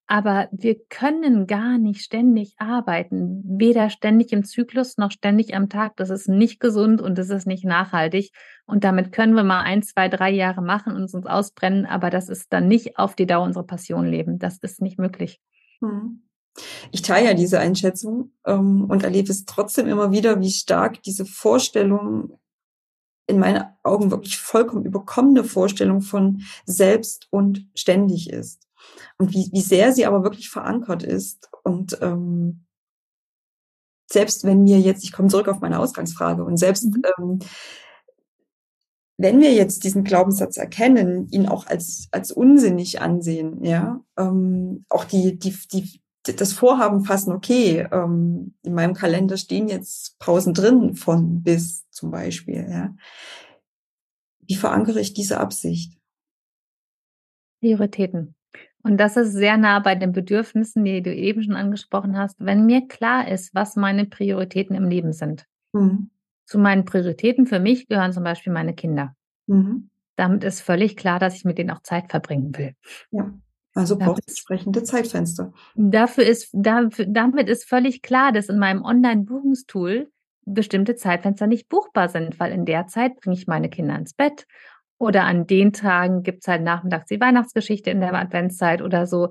Aber wir können gar nicht ständig arbeiten, weder ständig im Zyklus noch ständig am Tag. Das ist nicht gesund und das ist nicht nachhaltig. Und damit können wir mal ein, zwei, drei Jahre machen und uns ausbrennen, aber das ist dann nicht auf die Dauer unsere Passion leben. Das ist nicht möglich. Hm. Ich teile ja diese Einschätzung ähm, und erlebe es trotzdem immer wieder, wie stark diese Vorstellung in meinen Augen wirklich vollkommen überkommene Vorstellung von selbst und ständig ist und wie, wie sehr sie aber wirklich verankert ist. Und ähm, selbst wenn wir jetzt, ich komme zurück auf meine Ausgangsfrage, und selbst mhm. ähm, wenn wir jetzt diesen Glaubenssatz erkennen, ihn auch als, als unsinnig ansehen, ja, ähm, auch die, die, die, das Vorhaben fassen, okay, ähm, in meinem Kalender stehen jetzt Pausen drin von bis zum Beispiel, ja. Wie verankere ich diese Absicht? Prioritäten. Und das ist sehr nah bei den Bedürfnissen, die du eben schon angesprochen hast. Wenn mir klar ist, was meine Prioritäten im Leben sind. Mhm. Zu meinen Prioritäten für mich gehören zum Beispiel meine Kinder. Mhm. Damit ist völlig klar, dass ich mit denen auch Zeit verbringen will. Ja. Also braucht es entsprechende Zeitfenster. Dafür ist, dafür, damit ist völlig klar, dass in meinem Online-Buchungstool bestimmte Zeitfenster nicht buchbar sind, weil in der Zeit bringe ich meine Kinder ins Bett oder an den Tagen gibt's halt nachmittags die Weihnachtsgeschichte in der Adventszeit oder so.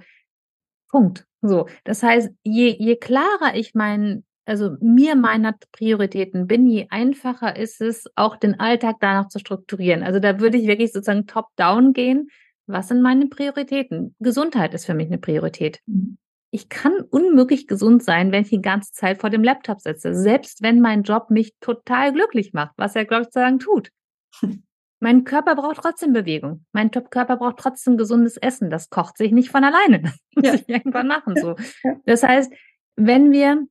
Punkt. So. Das heißt, je, je klarer ich mein, also mir meiner Prioritäten bin, je einfacher ist es, auch den Alltag danach zu strukturieren. Also da würde ich wirklich sozusagen top-down gehen. Was sind meine Prioritäten? Gesundheit ist für mich eine Priorität. Ich kann unmöglich gesund sein, wenn ich die ganze Zeit vor dem Laptop sitze, selbst wenn mein Job mich total glücklich macht, was er, Gott sei Dank, tut. Mein Körper braucht trotzdem Bewegung. Mein Körper braucht trotzdem gesundes Essen. Das kocht sich nicht von alleine. Das muss ja. ich irgendwann machen. So. [LAUGHS] Das heißt, wenn wir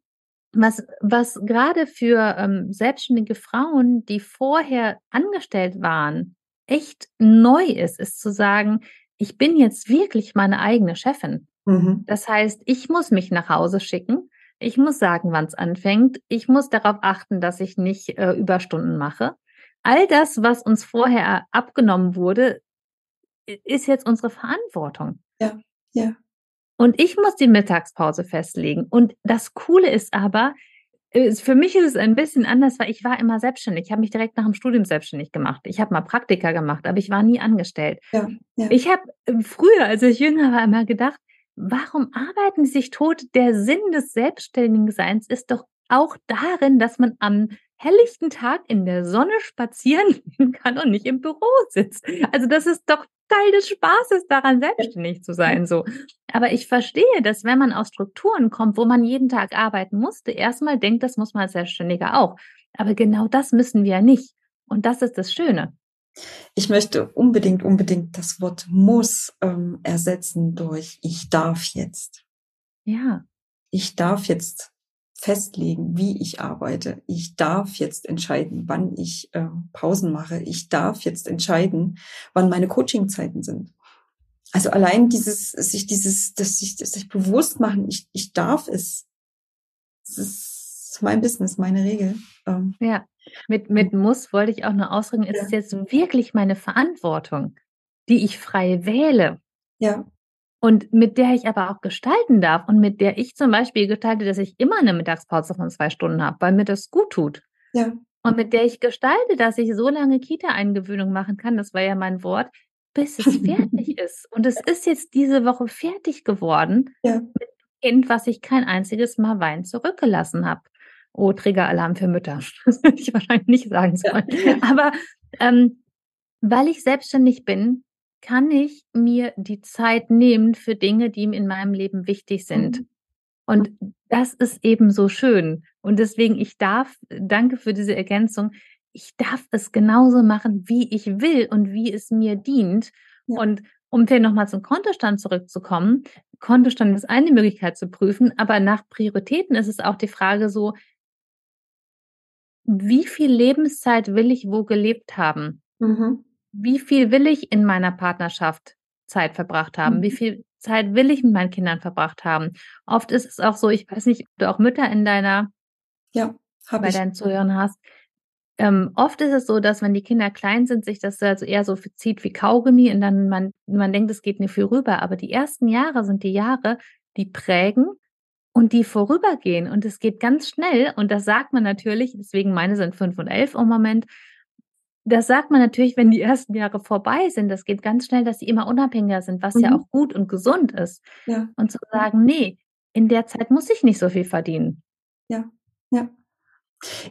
was, was gerade für ähm, selbstständige Frauen, die vorher angestellt waren, echt neu ist, ist zu sagen, ich bin jetzt wirklich meine eigene Chefin. Mhm. Das heißt, ich muss mich nach Hause schicken. Ich muss sagen, wann es anfängt. Ich muss darauf achten, dass ich nicht äh, Überstunden mache all das, was uns vorher abgenommen wurde, ist jetzt unsere Verantwortung. Ja, ja. Und ich muss die Mittagspause festlegen. Und das Coole ist aber, für mich ist es ein bisschen anders, weil ich war immer selbstständig. Ich habe mich direkt nach dem Studium selbstständig gemacht. Ich habe mal Praktika gemacht, aber ich war nie angestellt. Ja, ja. Ich habe äh, früher, als ich jünger war, immer gedacht, warum arbeiten Sie sich tot? Der Sinn des Selbstständigen Seins ist doch auch darin, dass man am helllichten Tag in der Sonne spazieren [LAUGHS] gehen kann und nicht im Büro sitzt. Also das ist doch Teil des Spaßes daran, selbstständig zu sein, so. Aber ich verstehe, dass wenn man aus Strukturen kommt, wo man jeden Tag arbeiten musste, erstmal denkt, das muss man als Selbstständiger auch. Aber genau das müssen wir nicht. Und das ist das Schöne. Ich möchte unbedingt, unbedingt das Wort muss ähm, ersetzen durch ich darf jetzt. Ja. Ich darf jetzt festlegen, wie ich arbeite. Ich darf jetzt entscheiden, wann ich äh, Pausen mache. Ich darf jetzt entscheiden, wann meine Coachingzeiten sind. also allein dieses, sich dieses, dass sich, dass sich bewusst machen, ich, ich darf es. Das ist mein Business, meine Regel. Ähm, ja, mit, mit muss wollte ich auch nur ausdrücken, es ja. ist jetzt wirklich meine Verantwortung, die ich frei wähle. Ja. Und mit der ich aber auch gestalten darf und mit der ich zum Beispiel gestalte, dass ich immer eine Mittagspause von zwei Stunden habe, weil mir das gut tut. Ja. Und mit der ich gestalte, dass ich so lange Kita-Eingewöhnung machen kann, das war ja mein Wort, bis es [LAUGHS] fertig ist. Und es ist jetzt diese Woche fertig geworden ja. mit dem Kind, was ich kein einziges Mal Wein zurückgelassen habe. Oh, Triggeralarm für Mütter. [LAUGHS] Das würde ich wahrscheinlich nicht sagen sollen. Ja. Aber ähm, weil ich selbstständig bin, kann ich mir die Zeit nehmen für Dinge, die in meinem Leben wichtig sind. Mhm. Und das ist eben so schön. Und deswegen, ich darf, danke für diese Ergänzung, ich darf es genauso machen, wie ich will und wie es mir dient. Ja. Und um vielleicht nochmal zum Kontostand zurückzukommen, Kontostand ist eine Möglichkeit zu prüfen, aber nach Prioritäten ist es auch die Frage so, wie viel Lebenszeit will ich wo gelebt haben? Mhm. Wie viel will ich in meiner Partnerschaft Zeit verbracht haben? Mhm. Wie viel Zeit will ich mit meinen Kindern verbracht haben? Oft ist es auch so, ich weiß nicht, ob du auch Mütter in deiner, ja, bei ich. deinen Zuhörern hast. Ähm, oft ist es so, dass wenn die Kinder klein sind, sich das also eher so zieht wie Kaugummi und dann man, man denkt, es geht nicht viel rüber. Aber die ersten Jahre sind die Jahre, die prägen und die vorübergehen. Und es geht ganz schnell. Und das sagt man natürlich, deswegen meine sind fünf und elf im Moment. Das sagt man natürlich, wenn die ersten Jahre vorbei sind. Das geht ganz schnell, dass sie immer unabhängiger sind, was mhm. ja auch gut und gesund ist. Ja. Und zu sagen, nee, in der Zeit muss ich nicht so viel verdienen. Ja, ja.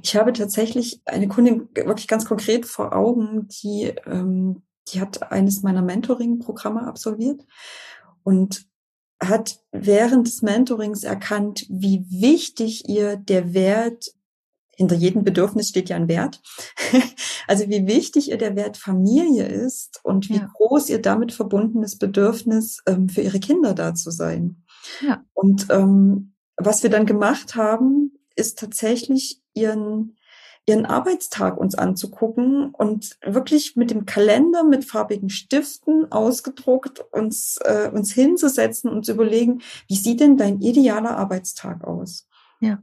Ich habe tatsächlich eine Kundin wirklich ganz konkret vor Augen, die, ähm, die hat eines meiner Mentoring-Programme absolviert und hat während des Mentorings erkannt, wie wichtig ihr der Wert, hinter jedem Bedürfnis steht ja ein Wert, [LAUGHS] also wie wichtig ihr der Wert Familie ist und wie ja. groß ihr damit verbundenes Bedürfnis ähm, für ihre Kinder da zu sein. Ja. Und ähm, was wir dann gemacht haben, ist tatsächlich ihren ihren Arbeitstag uns anzugucken und wirklich mit dem Kalender mit farbigen Stiften ausgedruckt uns äh, uns hinzusetzen und zu überlegen, wie sieht denn dein idealer Arbeitstag aus? Ja.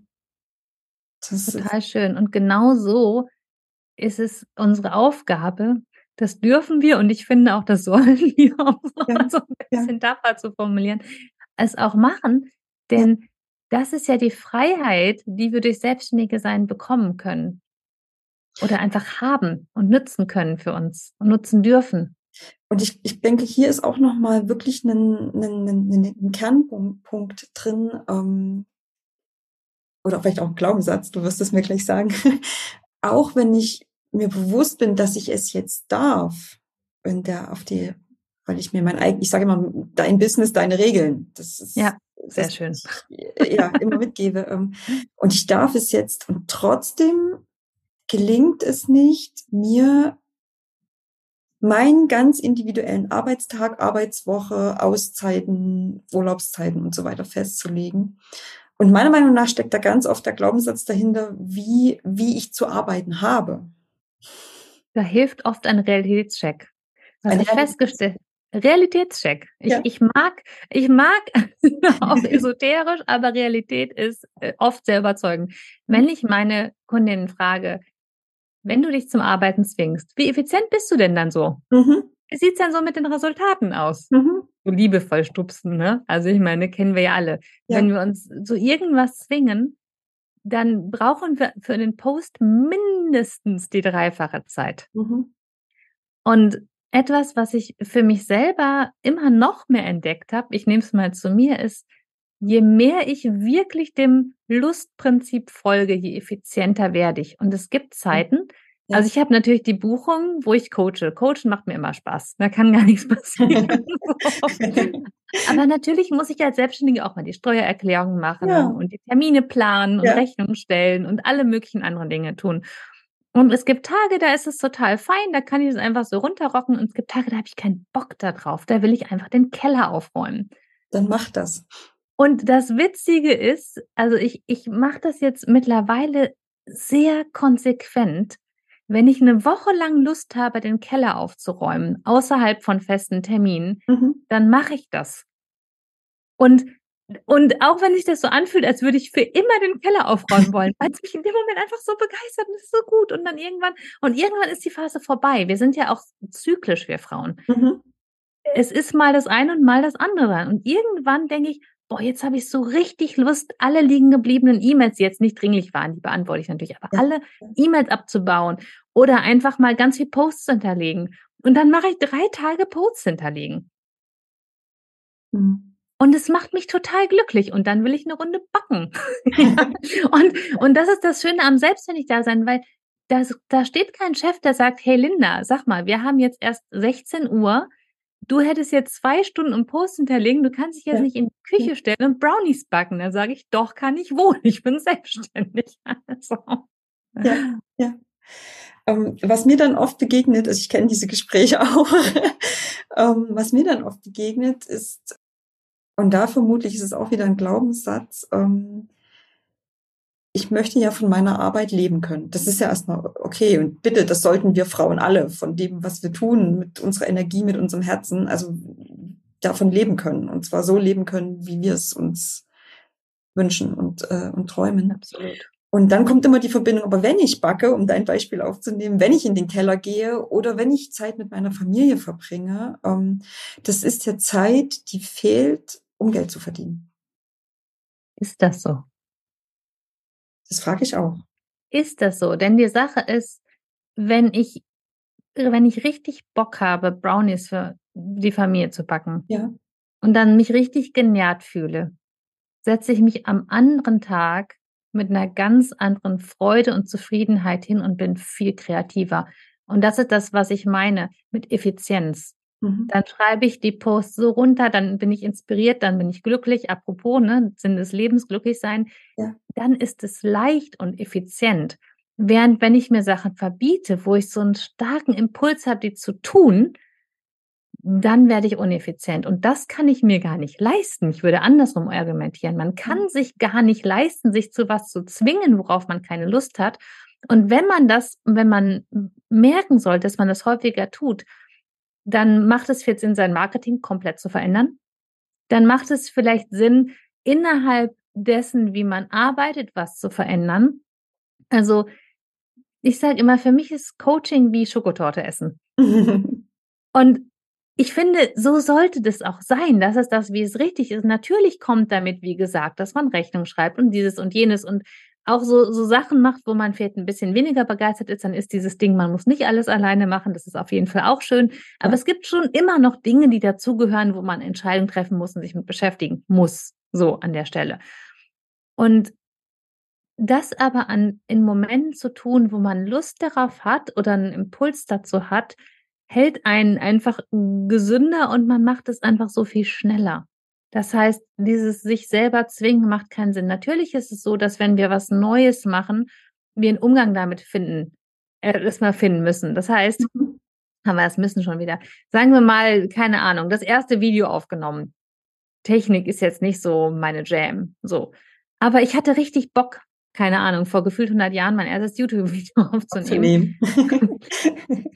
Das Total schön und genau so ist es unsere Aufgabe, das dürfen wir und ich finde auch, das [LAUGHS] sollen wir, um ja, so ein bisschen ja. tapfer zu formulieren, es auch machen, denn das ist ja die Freiheit, die wir durch selbstständige Sein bekommen können. Oder einfach haben und nutzen können für uns und nutzen dürfen. Und ich, ich denke, hier ist auch nochmal wirklich ein, ein, ein, ein Kernpunkt drin, ähm, oder vielleicht auch ein Glaubenssatz, du wirst es mir gleich sagen. [LAUGHS] auch wenn ich mir bewusst bin, dass ich es jetzt darf, wenn der auf die, weil ich mir mein eigen, ich sage immer, dein Business, deine Regeln. Das ist ja. Sehr schön. ja, immer mitgebe. Ähm, [LAUGHS] und ich darf es jetzt. Und trotzdem gelingt es nicht, mir meinen ganz individuellen Arbeitstag, Arbeitswoche, Auszeiten, Urlaubszeiten und so weiter festzulegen. Und meiner Meinung nach steckt da ganz oft der Glaubenssatz dahinter, wie, wie ich zu arbeiten habe. Da hilft oft ein Realitätscheck. Was ein ich festgestellt, Realitätscheck. Ich, ja. ich mag, ich mag [LAUGHS] auch esoterisch, aber Realität ist äh, oft sehr überzeugend. Wenn ich meine Kundinnen frage, wenn du dich zum Arbeiten zwingst, wie effizient bist du denn dann so? Mhm. Wie sieht's denn so mit den Resultaten aus? Mhm. So liebevoll stupsen, ne? Also ich meine, kennen wir ja alle. Ja. Wenn wir uns so irgendwas zwingen, dann brauchen wir für den Post mindestens die dreifache Zeit. Mhm. Und etwas, was ich für mich selber immer noch mehr entdeckt habe, ich nehme es mal zu mir, ist, je mehr ich wirklich dem Lustprinzip folge, je effizienter werde ich. Und es gibt Zeiten, ja. also ich habe natürlich die Buchung, wo ich coache. Coachen macht mir immer Spaß. Da kann gar nichts passieren. [LAUGHS] Aber natürlich muss ich als Selbstständige auch mal die Steuererklärung machen ja. und die Termine planen und ja. Rechnungen stellen und alle möglichen anderen Dinge tun. Und es gibt Tage, da ist es total fein, da kann ich es einfach so runterrocken. Und es gibt Tage, da habe ich keinen Bock da drauf. Da will ich einfach den Keller aufräumen. Dann mach das. Und das Witzige ist, also ich, ich mache das jetzt mittlerweile sehr konsequent, wenn ich eine Woche lang Lust habe, den Keller aufzuräumen, außerhalb von festen Terminen, mhm. dann mache ich das. Und und auch wenn sich das so anfühlt, als würde ich für immer den Keller aufräumen [LAUGHS] wollen, weil es mich in dem Moment einfach so begeistert und es ist so gut. Und dann irgendwann, und irgendwann ist die Phase vorbei. Wir sind ja auch zyklisch, wir Frauen. Mhm. Es ist mal das eine und mal das andere. Und irgendwann denke ich, boah, jetzt habe ich so richtig Lust, alle liegen gebliebenen E-Mails, die jetzt nicht dringlich waren, die beantworte ich natürlich, aber ja. alle E-Mails abzubauen oder einfach mal ganz viel Posts hinterlegen. Und dann mache ich drei Tage Posts hinterlegen. Mhm. Und es macht mich total glücklich. Und dann will ich eine Runde backen. [LAUGHS] und, und das ist das Schöne am Selbstständig-Dasein, weil das, da steht kein Chef, der sagt, hey Linda, sag mal, wir haben jetzt erst 16 Uhr. Du hättest jetzt zwei Stunden um Post hinterlegen. Du kannst dich jetzt ja. nicht in die Küche stellen und Brownies backen. Da sage ich, doch, kann ich wohl. Ich bin [LAUGHS] selbstständig. Also. Ja, ja. Ähm, was mir dann oft begegnet, also ich kenne diese Gespräche [LAUGHS] auch, ähm, was mir dann oft begegnet, ist, und da vermutlich ist es auch wieder ein Glaubenssatz. Ähm, ich möchte ja von meiner Arbeit leben können. Das ist ja erstmal okay. Und bitte, das sollten wir Frauen alle von dem, was wir tun, mit unserer Energie, mit unserem Herzen, also davon leben können. Und zwar so leben können, wie wir es uns wünschen und, äh, und träumen. Absolut. Und dann kommt immer die Verbindung, aber wenn ich backe, um dein Beispiel aufzunehmen, wenn ich in den Keller gehe oder wenn ich Zeit mit meiner Familie verbringe, ähm, das ist ja Zeit, die fehlt, um Geld zu verdienen. Ist das so? Das frage ich auch. Ist das so? Denn die Sache ist, wenn ich, wenn ich richtig Bock habe, Brownies für die Familie zu backen ja. und dann mich richtig genährt fühle, setze ich mich am anderen Tag mit einer ganz anderen Freude und Zufriedenheit hin und bin viel kreativer. Und das ist das, was ich meine mit Effizienz. Mhm. Dann schreibe ich die Posts so runter, dann bin ich inspiriert, dann bin ich glücklich. Apropos, ne, Sinn des Lebens, glücklich sein. Ja. Dann ist es leicht und effizient. Während wenn ich mir Sachen verbiete, wo ich so einen starken Impuls habe, die zu tun, dann werde ich uneffizient. Und das kann ich mir gar nicht leisten. Ich würde andersrum argumentieren. Man kann sich gar nicht leisten, sich zu was zu zwingen, worauf man keine Lust hat. Und wenn man das, wenn man merken soll, dass man das häufiger tut, dann macht es vielleicht Sinn, sein Marketing komplett zu verändern. Dann macht es vielleicht Sinn, innerhalb dessen, wie man arbeitet, was zu verändern. Also ich sage immer, für mich ist Coaching wie Schokotorte essen. [LAUGHS] Und ich finde, so sollte das auch sein. Das ist das, wie es richtig ist. Natürlich kommt damit, wie gesagt, dass man Rechnung schreibt und dieses und jenes und auch so, so Sachen macht, wo man vielleicht ein bisschen weniger begeistert ist, dann ist dieses Ding, man muss nicht alles alleine machen. Das ist auf jeden Fall auch schön. Aber ja. es gibt schon immer noch Dinge, die dazugehören, wo man Entscheidungen treffen muss und sich mit beschäftigen muss. So an der Stelle. Und das aber an, in Momenten zu tun, wo man Lust darauf hat oder einen Impuls dazu hat, hält einen einfach gesünder und man macht es einfach so viel schneller. Das heißt, dieses sich selber zwingen macht keinen Sinn. Natürlich ist es so, dass wenn wir was Neues machen, wir einen Umgang damit finden, äh, erstmal finden müssen. Das heißt, mhm. haben wir das müssen schon wieder. Sagen wir mal, keine Ahnung, das erste Video aufgenommen. Technik ist jetzt nicht so meine Jam, so. Aber ich hatte richtig Bock, keine Ahnung, vor gefühlt 100 Jahren mein erstes YouTube-Video [LAUGHS] aufzunehmen.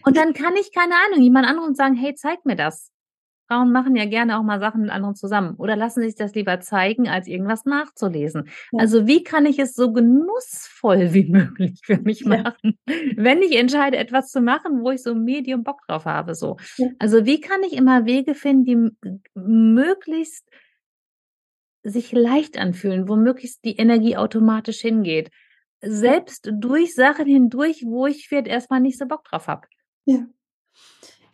und dann kann ich, keine Ahnung, jemand anderen sagen, hey, zeig mir das. Frauen machen ja gerne auch mal Sachen mit anderen zusammen oder lassen sich das lieber zeigen, als irgendwas nachzulesen. Ja. Also wie kann ich es so genussvoll [LAUGHS] wie möglich für mich machen, ja. wenn ich entscheide, etwas zu machen, wo ich so Medium Bock drauf habe, so. Ja. Also wie kann ich immer Wege finden, die möglichst sich leicht anfühlen, wo möglichst die Energie automatisch hingeht. Selbst durch Sachen hindurch, wo ich vielleicht erstmal nicht so Bock drauf habe. Ja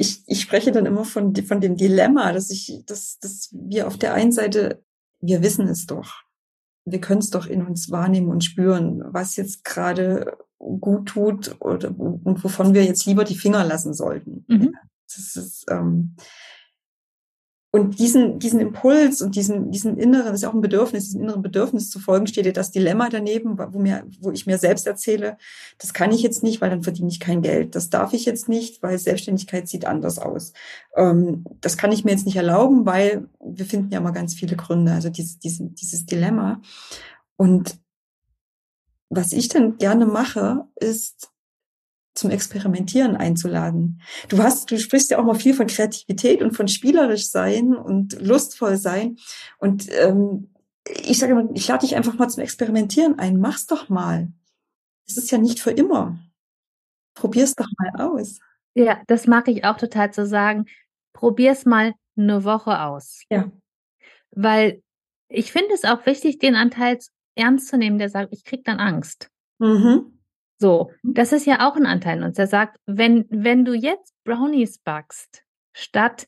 ich, ich spreche dann immer von, von dem Dilemma, dass ich, dass, dass wir auf der einen Seite, wir wissen es doch. Wir können es doch in uns wahrnehmen und spüren, was jetzt gerade gut tut oder und wovon wir jetzt lieber die Finger lassen sollten. Mhm. Das ist, ähm, und diesen, diesen Impuls und diesen, diesen inneren, das ist auch ein Bedürfnis, diesen inneren Bedürfnis zu folgen, steht dir das Dilemma daneben, wo mir, wo ich mir selbst erzähle, das kann ich jetzt nicht, weil dann verdiene ich kein Geld. Das darf ich jetzt nicht, weil Selbstständigkeit sieht anders aus. Ähm, das kann ich mir jetzt nicht erlauben, weil wir finden ja mal ganz viele Gründe, also dieses, dieses, dieses Dilemma. Und was ich dann gerne mache, ist zum Experimentieren einzuladen. Du hast, du sprichst ja auch mal viel von Kreativität und von spielerisch sein und lustvoll sein. Und ähm, ich sage immer, ich lade dich einfach mal zum Experimentieren ein. Mach's doch mal. Es ist ja nicht für immer. Probier's doch mal aus. Ja, das mag ich auch total zu sagen. Probier's mal eine Woche aus. Ja. Weil ich finde es auch wichtig, den Anteil ernst zu nehmen, der sagt, ich krieg dann Angst. Mhm. So, das ist ja auch ein Anteil in uns, der sagt, wenn, wenn du jetzt Brownies backst, statt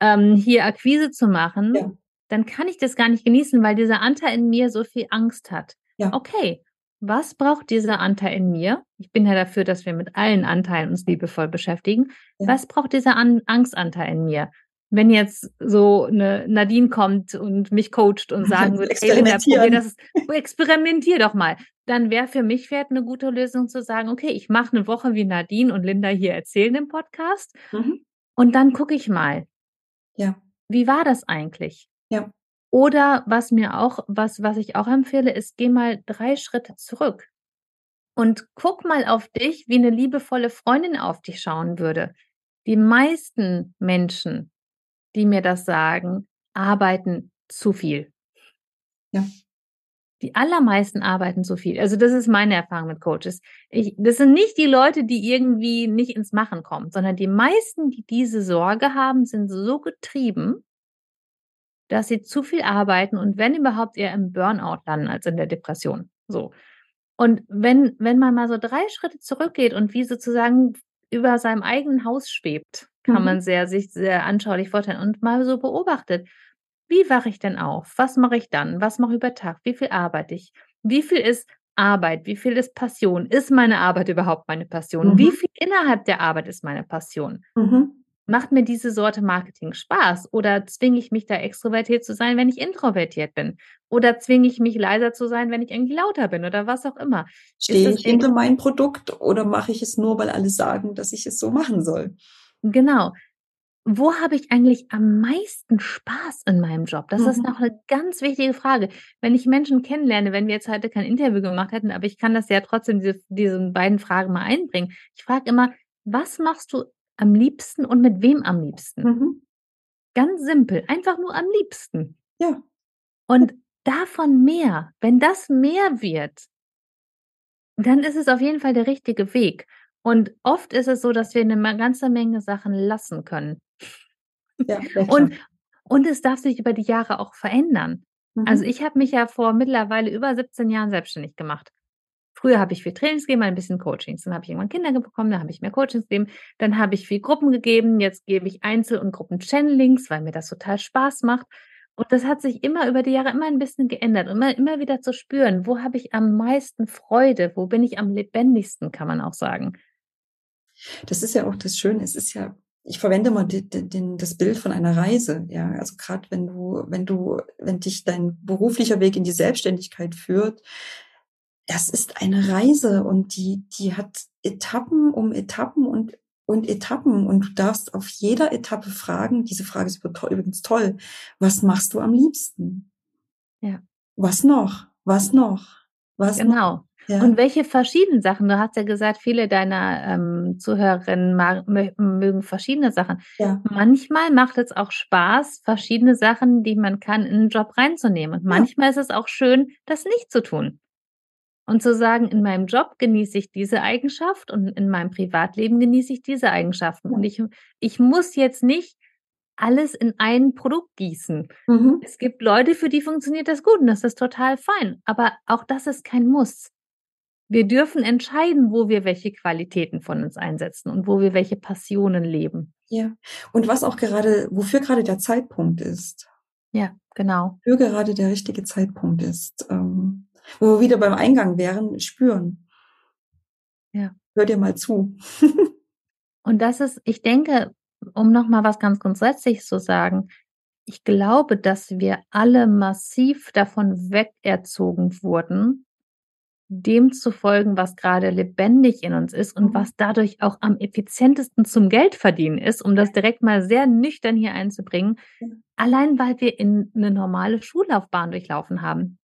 ähm, hier Akquise zu machen, Ja. dann kann ich das gar nicht genießen, weil dieser Anteil in mir so viel Angst hat. Ja. Okay, was braucht dieser Anteil in mir? Ich bin ja dafür, dass wir mit allen Anteilen uns liebevoll beschäftigen. Ja. Was braucht dieser An Angstanteil in mir? Wenn jetzt so eine Nadine kommt und mich coacht und [LAUGHS] sagen würde, hey Linda, probier das, experimentier doch mal, dann wäre für mich vielleicht eine gute Lösung zu sagen, okay, ich mache eine Woche wie Nadine und Linda hier erzählen im Podcast Mhm. und dann gucke ich mal. Ja. Wie war das eigentlich? Ja. Oder was mir auch, was, was ich auch empfehle, ist, geh mal drei Schritte zurück und guck mal auf dich, wie eine liebevolle Freundin auf dich schauen würde. Die meisten Menschen, die mir das sagen, arbeiten zu viel. Ja. Die allermeisten arbeiten zu viel. Also das ist meine Erfahrung mit Coaches. Ich, das sind nicht die Leute, die irgendwie nicht ins Machen kommen, sondern die meisten, die diese Sorge haben, sind so getrieben, dass sie zu viel arbeiten und wenn überhaupt eher im Burnout landen als in der Depression. So. Und wenn, wenn man mal so drei Schritte zurückgeht und wie sozusagen über seinem eigenen Haus schwebt, kann Mhm. man sehr, sich sehr anschaulich vorstellen und mal so beobachtet. Wie wache ich denn auf? Was mache ich dann? Was mache ich über Tag? Wie viel arbeite ich? Wie viel ist Arbeit? Wie viel ist Passion? Ist meine Arbeit überhaupt meine Passion? Mhm. Wie viel innerhalb der Arbeit ist meine Passion? Mhm. Macht mir diese Sorte Marketing Spaß? Oder zwinge ich mich da extrovertiert zu sein, wenn ich introvertiert bin? Oder zwinge ich mich leiser zu sein, wenn ich irgendwie lauter bin? Oder was auch immer? Stehe ich hinter mein Produkt oder mache ich es nur, weil alle sagen, dass ich es so machen soll? Genau. Wo habe ich eigentlich am meisten Spaß in meinem Job? Das ist Mhm. noch eine ganz wichtige Frage. Wenn ich Menschen kennenlerne, wenn wir jetzt heute kein Interview gemacht hätten, aber ich kann das ja trotzdem diese, diese beiden Fragen mal einbringen. Ich frage immer, was machst du am liebsten und mit wem am liebsten? Mhm. Ganz simpel, einfach nur am liebsten. Ja. Und davon mehr, wenn das mehr wird, dann ist es auf jeden Fall der richtige Weg. Und oft ist es so, dass wir eine ganze Menge Sachen lassen können. Ja. Und, und es darf sich über die Jahre auch verändern. Mhm. Also ich habe mich ja vor mittlerweile über 17 Jahren selbstständig gemacht. Früher habe ich viel Trainings gegeben, ein bisschen Coachings. Dann habe ich irgendwann Kinder bekommen, dann habe ich mehr Coachings gegeben. Dann habe ich viel Gruppen gegeben. Jetzt gebe ich Einzel- und Gruppen-Channelings, weil mir das total Spaß macht. Und das hat sich immer über die Jahre immer ein bisschen geändert. Immer, immer wieder zu spüren, wo habe ich am meisten Freude? Wo bin ich am lebendigsten, kann man auch sagen. Das ist ja auch das Schöne. Es ist ja, ich verwende mal den, den, das Bild von einer Reise. Ja, also gerade wenn du, wenn du, wenn dich dein beruflicher Weg in die Selbstständigkeit führt, das ist eine Reise und die, die hat Etappen um Etappen und und Etappen und du darfst auf jeder Etappe fragen. Diese Frage ist übrigens toll. Was machst du am liebsten? Ja. Was noch? Was noch? Was noch? Ja. Und welche verschiedenen Sachen? Du hast ja gesagt, viele deiner ähm, Zuhörerinnen mag, mö- mögen verschiedene Sachen. ja. Manchmal macht es auch Spaß, verschiedene Sachen, die man kann, in einen Job reinzunehmen. Und manchmal ist es auch schön, das nicht zu tun. Und zu sagen, in meinem Job genieße ich diese Eigenschaft und in meinem Privatleben genieße ich diese Eigenschaften. Und ich, ich muss jetzt nicht alles in ein Produkt gießen. Mhm. Es gibt Leute, für die funktioniert das gut und das ist total fein. Aber auch das ist kein Muss. Wir dürfen entscheiden, wo wir welche Qualitäten von uns einsetzen und wo wir welche Passionen leben. Ja. Und was auch gerade, wofür gerade der Zeitpunkt ist. Ja, genau. Wofür gerade der richtige Zeitpunkt ist. Ähm, wo wir wieder beim Eingang wären, spüren. Ja. Hör dir mal zu. [LAUGHS] Und das ist, ich denke, um nochmal was ganz grundsätzlich zu sagen, ich glaube, dass wir alle massiv davon wegerzogen wurden, dem zu folgen, was gerade lebendig in uns ist und Mhm. was dadurch auch am effizientesten zum Geldverdienen ist, um das direkt mal sehr nüchtern hier einzubringen, allein weil wir in eine normale Schullaufbahn durchlaufen haben.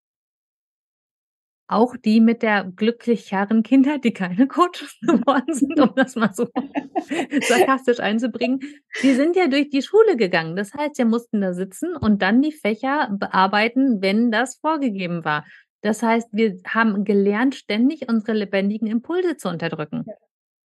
auch die mit der glücklicheren Kindheit, die keine Coaches [LAUGHS] geworden sind, um das mal so [LAUGHS] sarkastisch einzubringen, die sind ja durch die Schule gegangen. Das heißt, sie mussten da sitzen und dann die Fächer bearbeiten, wenn das vorgegeben war. Das heißt, wir haben gelernt, ständig unsere lebendigen Impulse zu unterdrücken.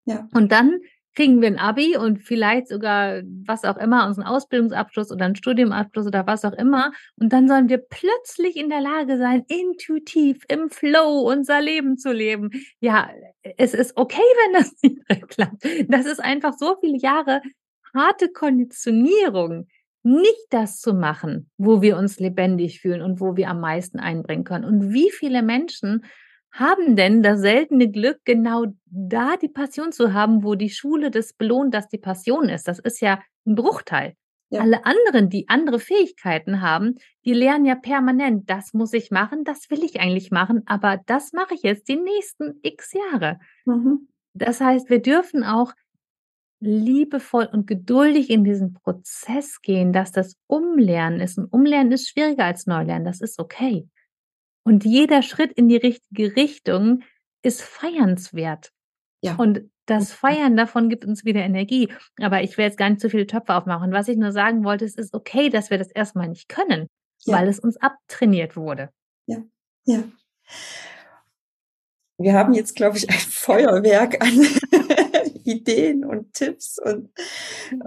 Ja. ja. Und dann kriegen wir ein Abi und vielleicht sogar was auch immer, unseren Ausbildungsabschluss oder einen Studiumabschluss oder was auch immer. Und dann sollen wir plötzlich in der Lage sein, intuitiv im Flow unser Leben zu leben. Ja, es ist okay, wenn das [LAUGHS] nicht klappt. Das ist einfach so viele Jahre harte Konditionierung, nicht das zu machen, wo wir uns lebendig fühlen und wo wir am meisten einbringen können. Und wie viele Menschen haben denn das seltene Glück, genau da die Passion zu haben, wo die Schule das belohnt, dass die Passion ist. Das ist ja ein Bruchteil. Ja. Alle anderen, die andere Fähigkeiten haben, die lernen ja permanent, das muss ich machen, das will ich eigentlich machen, aber das mache ich jetzt die nächsten x Jahre. Mhm. Das heißt, wir dürfen auch liebevoll und geduldig in diesen Prozess gehen, dass das Umlernen ist. Und Umlernen ist schwieriger als Neulernen, das ist okay. Und jeder Schritt in die richtige Richtung ist feiernswert. Ja. Und das Feiern davon gibt uns wieder Energie. Aber ich will jetzt gar nicht zu viele Töpfe aufmachen. Was ich nur sagen wollte, es ist okay, dass wir das erstmal nicht können, ja. weil es uns abtrainiert wurde. Ja, ja. Wir haben jetzt, glaube ich, ein Feuerwerk an Ideen und Tipps und,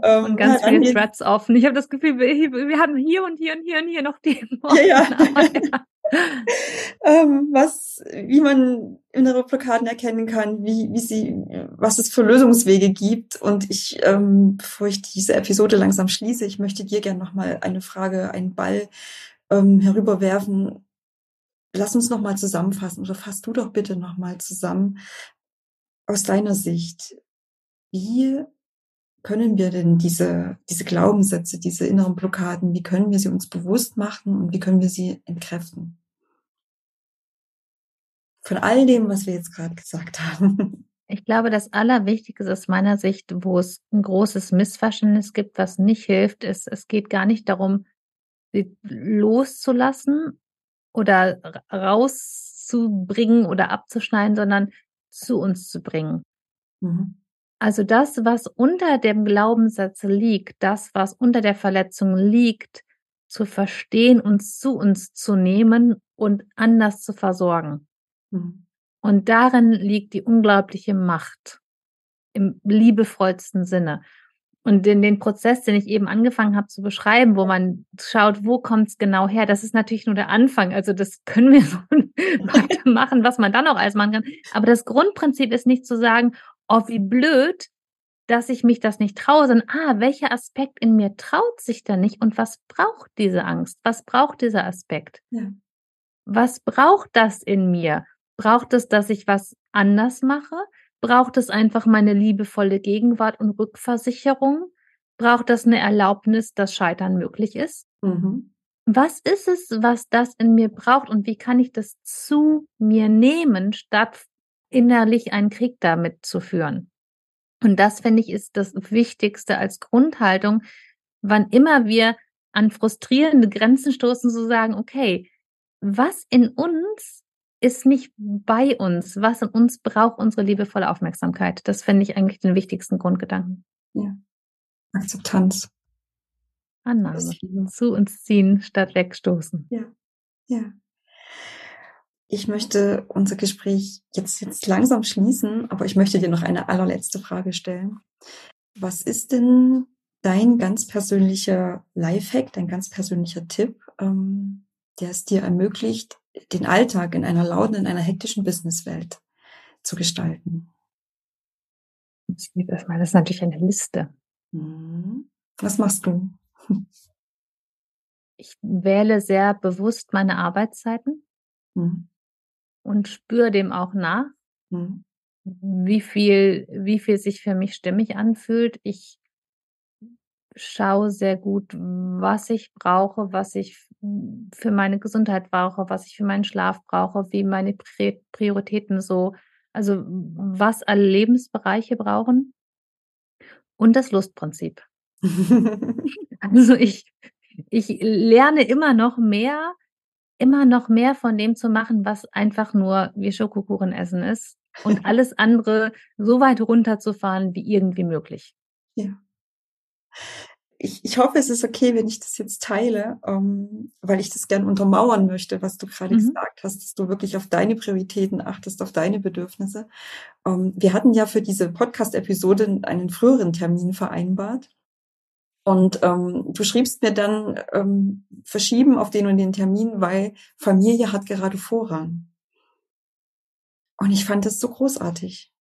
ähm, und ganz viele Threads offen. Ich habe das Gefühl, wir, wir haben hier und hier und hier und hier noch Themen. [LAUGHS] Ja, ja. [LAUGHS] ähm, was, wie man innere Blockaden erkennen kann, wie, wie sie, was es für Lösungswege gibt. Und ich, ähm, bevor ich diese Episode langsam schließe, ich möchte dir gerne nochmal eine Frage, einen Ball ähm, herüberwerfen. Lass uns nochmal zusammenfassen oder fass du doch bitte nochmal zusammen aus deiner Sicht. Wie können wir denn diese, diese Glaubenssätze, diese inneren Blockaden, wie können wir sie uns bewusst machen und wie können wir sie entkräften? Von all dem, was wir jetzt gerade gesagt [LAUGHS] haben. Ich glaube, das Allerwichtigste aus meiner Sicht, wo es ein großes Missverständnis gibt, was nicht hilft, ist, es geht gar nicht darum, sie loszulassen oder rauszubringen oder abzuschneiden, sondern zu uns zu bringen. Mhm. Also das, was unter dem Glaubenssatz liegt, das, was unter der Verletzung liegt, zu verstehen und zu uns zu nehmen und anders zu versorgen. Mhm. Und darin liegt die unglaubliche Macht im liebevollsten Sinne. Und in den Prozess, den ich eben angefangen habe zu beschreiben, wo man schaut, wo kommt es genau her, das ist natürlich nur der Anfang. Also das können wir so [LAUGHS] [LAUGHS] weitermachen, was man dann auch alles machen kann. Aber das Grundprinzip ist nicht zu sagen, oh, wie blöd, dass ich mich das nicht traue, sondern, ah, welcher Aspekt in mir traut sich da nicht und was braucht diese Angst? Was braucht dieser Aspekt? Ja. Was braucht das in mir? Braucht es, dass ich was anders mache? Braucht es einfach meine liebevolle Gegenwart und Rückversicherung? Braucht es eine Erlaubnis, dass Scheitern möglich ist? Mhm. Was ist es, was das in mir braucht und wie kann ich das zu mir nehmen, statt innerlich einen Krieg damit zu führen. Und das finde ich ist das Wichtigste als Grundhaltung, wann immer wir an frustrierende Grenzen stoßen, zu sagen, okay, was in uns ist nicht bei uns, was in uns braucht unsere liebevolle Aufmerksamkeit. Das finde ich eigentlich den wichtigsten Grundgedanken. Ja. Akzeptanz. Annahme. Zu uns ziehen statt wegstoßen. Ja. Ja. Ich möchte unser Gespräch jetzt, jetzt langsam schließen, aber ich möchte dir noch eine allerletzte Frage stellen. Was ist denn dein ganz persönlicher Lifehack, dein ganz persönlicher Tipp, ähm, der es dir ermöglicht, den Alltag in einer lauten, in einer hektischen Businesswelt zu gestalten? Das ist natürlich eine Liste. Mhm. Was machst du? Ich wähle sehr bewusst meine Arbeitszeiten. Mhm und spüre dem auch nach, mhm. wie viel, wie viel sich für mich stimmig anfühlt. Ich schaue sehr gut, was ich brauche, was ich für meine Gesundheit brauche, was ich für meinen Schlaf brauche, wie meine Prioritäten so, also was alle Lebensbereiche brauchen. Und das Lustprinzip. [LAUGHS] also ich, ich lerne immer noch mehr immer noch mehr von dem zu machen, was einfach nur wie Schokokuchen essen ist und alles andere so weit runterzufahren wie irgendwie möglich. Ja. Ich, ich hoffe, es ist okay, wenn ich das jetzt teile, ähm, weil ich das gern untermauern möchte, was du gerade mhm. gesagt hast, dass du wirklich auf deine Prioritäten achtest, auf deine Bedürfnisse. Ähm, wir hatten ja für diese Podcast-Episode einen früheren Termin vereinbart. Und ähm, du schriebst mir dann ähm, verschieben auf den und den Termin, weil Familie hat gerade Vorrang. Und ich fand das so großartig.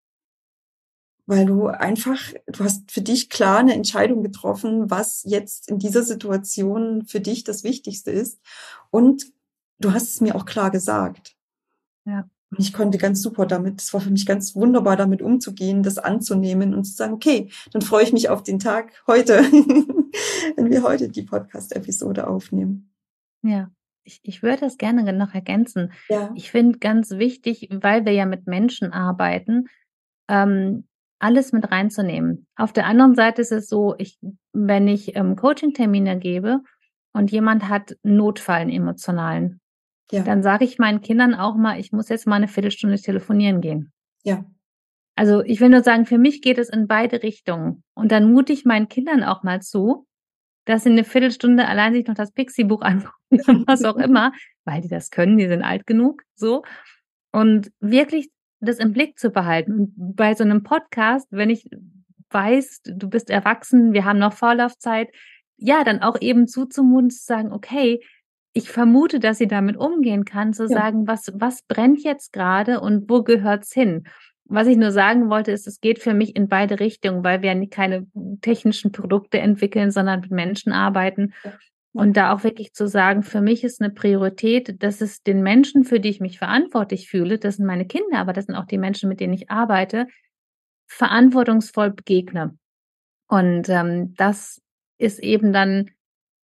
Weil du einfach, du hast für dich klar eine Entscheidung getroffen, was jetzt in dieser Situation für dich das Wichtigste ist. Und du hast es mir auch klar gesagt. Ja. Und ich konnte ganz super damit, es war für mich ganz wunderbar, damit umzugehen, das anzunehmen und zu sagen, okay, dann freue ich mich auf den Tag heute, [LAUGHS] wenn wir heute die Podcast-Episode aufnehmen. Ja, ich, ich würde das gerne noch ergänzen. Ja. Ich finde ganz wichtig, weil wir ja mit Menschen arbeiten, ähm, alles mit reinzunehmen. Auf der anderen Seite ist es so, ich, wenn ich ähm, Coaching-Termine gebe und jemand hat Notfall, einen emotionalen, ja. dann sage ich meinen Kindern auch mal, ich muss jetzt mal eine Viertelstunde telefonieren gehen. Ja. Also ich will nur sagen, für mich geht es in beide Richtungen. Und dann mute ich meinen Kindern auch mal zu, dass sie eine Viertelstunde allein sich noch das Pixie-Buch [LAUGHS] angucken, was auch immer, weil die das können, die sind alt genug, so. Und wirklich das im Blick zu behalten. Und bei so einem Podcast, wenn ich weiß, du bist erwachsen, wir haben noch Vorlaufzeit, ja, dann auch eben zuzumuten, zu sagen, okay, ich vermute, dass sie damit umgehen kann, zu ja. sagen, was, was brennt jetzt gerade und wo gehört's hin? Was ich nur sagen wollte, ist, es geht für mich in beide Richtungen, weil wir keine technischen Produkte entwickeln, sondern mit Menschen arbeiten. Ja. Und da auch wirklich zu sagen, für mich ist eine Priorität, dass es den Menschen, für die ich mich verantwortlich fühle, das sind meine Kinder, aber das sind auch die Menschen, mit denen ich arbeite, verantwortungsvoll begegne. Und ähm, das ist eben dann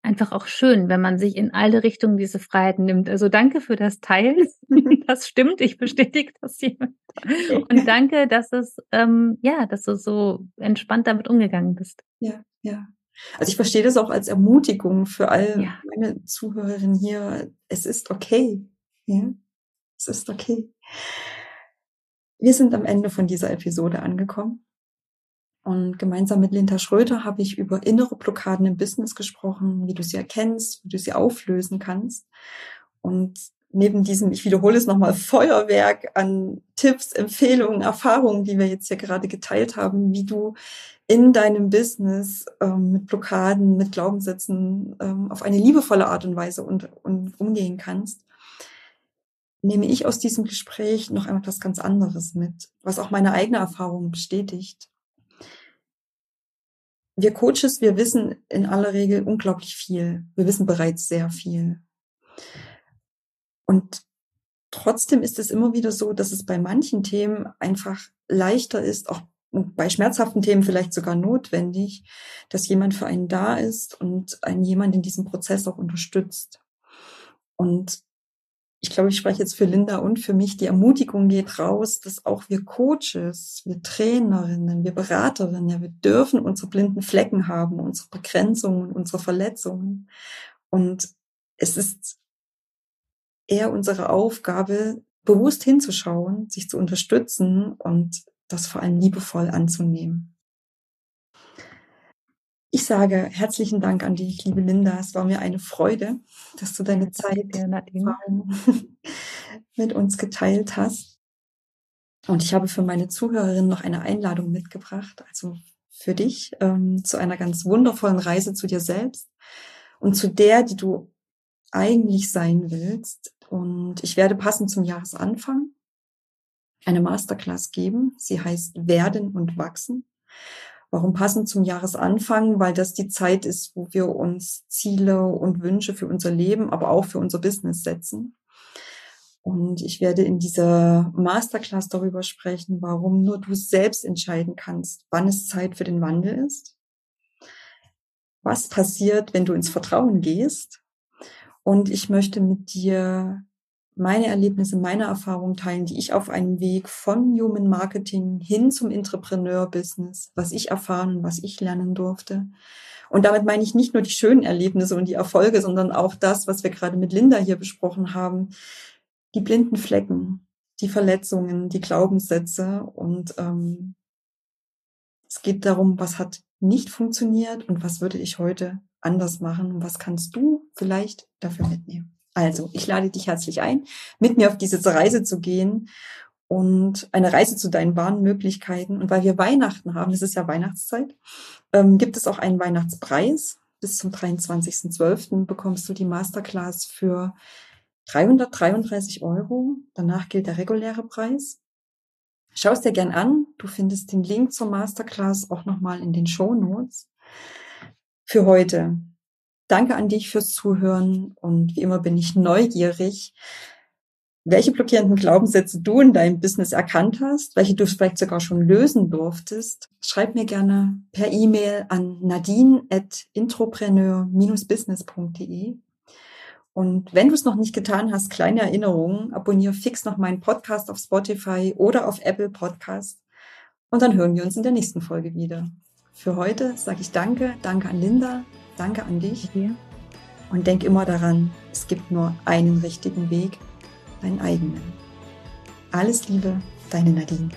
einfach auch schön, wenn man sich in alle Richtungen diese Freiheit nimmt. Also danke für das Teilen. [LAUGHS] Das stimmt, ich bestätige das hier. Und danke, dass es ähm, ja, dass du so entspannt damit umgegangen bist. Ja, ja. Also ich verstehe das auch als Ermutigung für all ja. meine Zuhörerinnen hier. Es ist okay. Ja, es ist okay. Wir sind am Ende von dieser Episode angekommen. Und gemeinsam mit Linda Schröter habe ich über innere Blockaden im Business gesprochen, wie du sie erkennst, wie du sie auflösen kannst. Und neben diesem, ich wiederhole es nochmal, Feuerwerk an Tipps, Empfehlungen, Erfahrungen, die wir jetzt hier gerade geteilt haben, wie du in deinem Business ähm, mit Blockaden, mit Glaubenssätzen ähm, auf eine liebevolle Art und Weise und, und umgehen kannst, nehme ich aus diesem Gespräch noch etwas ganz anderes mit, was auch meine eigene Erfahrung bestätigt wir Coaches, wir wissen in aller Regel unglaublich viel. Wir wissen bereits sehr viel. Und trotzdem ist es immer wieder so, dass es bei manchen Themen einfach leichter ist, auch bei schmerzhaften Themen vielleicht sogar notwendig, dass jemand für einen da ist und einen jemand in diesem Prozess auch unterstützt. Und ich glaube, ich spreche jetzt für Linda und für mich, die Ermutigung geht raus, dass auch wir Coaches, wir Trainerinnen, wir Beraterinnen, ja, wir dürfen unsere blinden Flecken haben, unsere Begrenzungen, unsere Verletzungen. Und es ist eher unsere Aufgabe, bewusst hinzuschauen, sich zu unterstützen und das vor allem liebevoll anzunehmen. Ich sage herzlichen Dank an dich, liebe Linda. Es war mir eine Freude, dass du deine Zeit [LAUGHS] mit uns geteilt hast. Und ich habe für meine Zuhörerinnen noch eine Einladung mitgebracht, also für dich, ähm, zu einer ganz wundervollen Reise zu dir selbst und zu der, die du eigentlich sein willst. Und ich werde passend zum Jahresanfang eine Masterclass geben. Sie heißt Werden und Wachsen. Warum passend zum Jahresanfang? Weil das die Zeit ist, wo wir uns Ziele und Wünsche für unser Leben, aber auch für unser Business setzen. Und ich werde in dieser Masterclass darüber sprechen, warum nur du selbst entscheiden kannst, wann es Zeit für den Wandel ist. Was passiert, wenn du ins Vertrauen gehst? Und ich möchte mit dir meine Erlebnisse, meine Erfahrungen teilen, die ich auf einem Weg von Human Marketing hin zum Entrepreneur-Business, was ich erfahren und was ich lernen durfte. Und damit meine ich nicht nur die schönen Erlebnisse und die Erfolge, sondern auch das, was wir gerade mit Linda hier besprochen haben, die blinden Flecken, die Verletzungen, die Glaubenssätze. Und ähm, es geht darum, was hat nicht funktioniert und was würde ich heute anders machen und was kannst du vielleicht dafür mitnehmen. Also, ich lade dich herzlich ein, mit mir auf diese Reise zu gehen und eine Reise zu deinen wahren Möglichkeiten. Und weil wir Weihnachten haben, es ist ja Weihnachtszeit, ähm, gibt es auch einen Weihnachtspreis. Bis zum 23.12. bekommst du die Masterclass für 333 Euro. Danach gilt der reguläre Preis. Schau es dir gern an. Du findest den Link zur Masterclass auch nochmal in den Show Notes. Für heute. Danke an dich fürs Zuhören und wie immer bin ich neugierig, welche blockierenden Glaubenssätze du in deinem Business erkannt hast, welche du vielleicht sogar schon lösen durftest. Schreib mir gerne per E-Mail an nadine.intropreneur-business.de. Und wenn du es noch nicht getan hast, kleine Erinnerungen, abonniere fix noch meinen Podcast auf Spotify oder auf Apple Podcast. Und dann hören wir uns in der nächsten Folge wieder. Für heute sage ich Danke, danke an Linda, danke an dich. Und denk immer daran, es gibt nur einen richtigen Weg deinen eigenen. Alles Liebe, deine Nadine.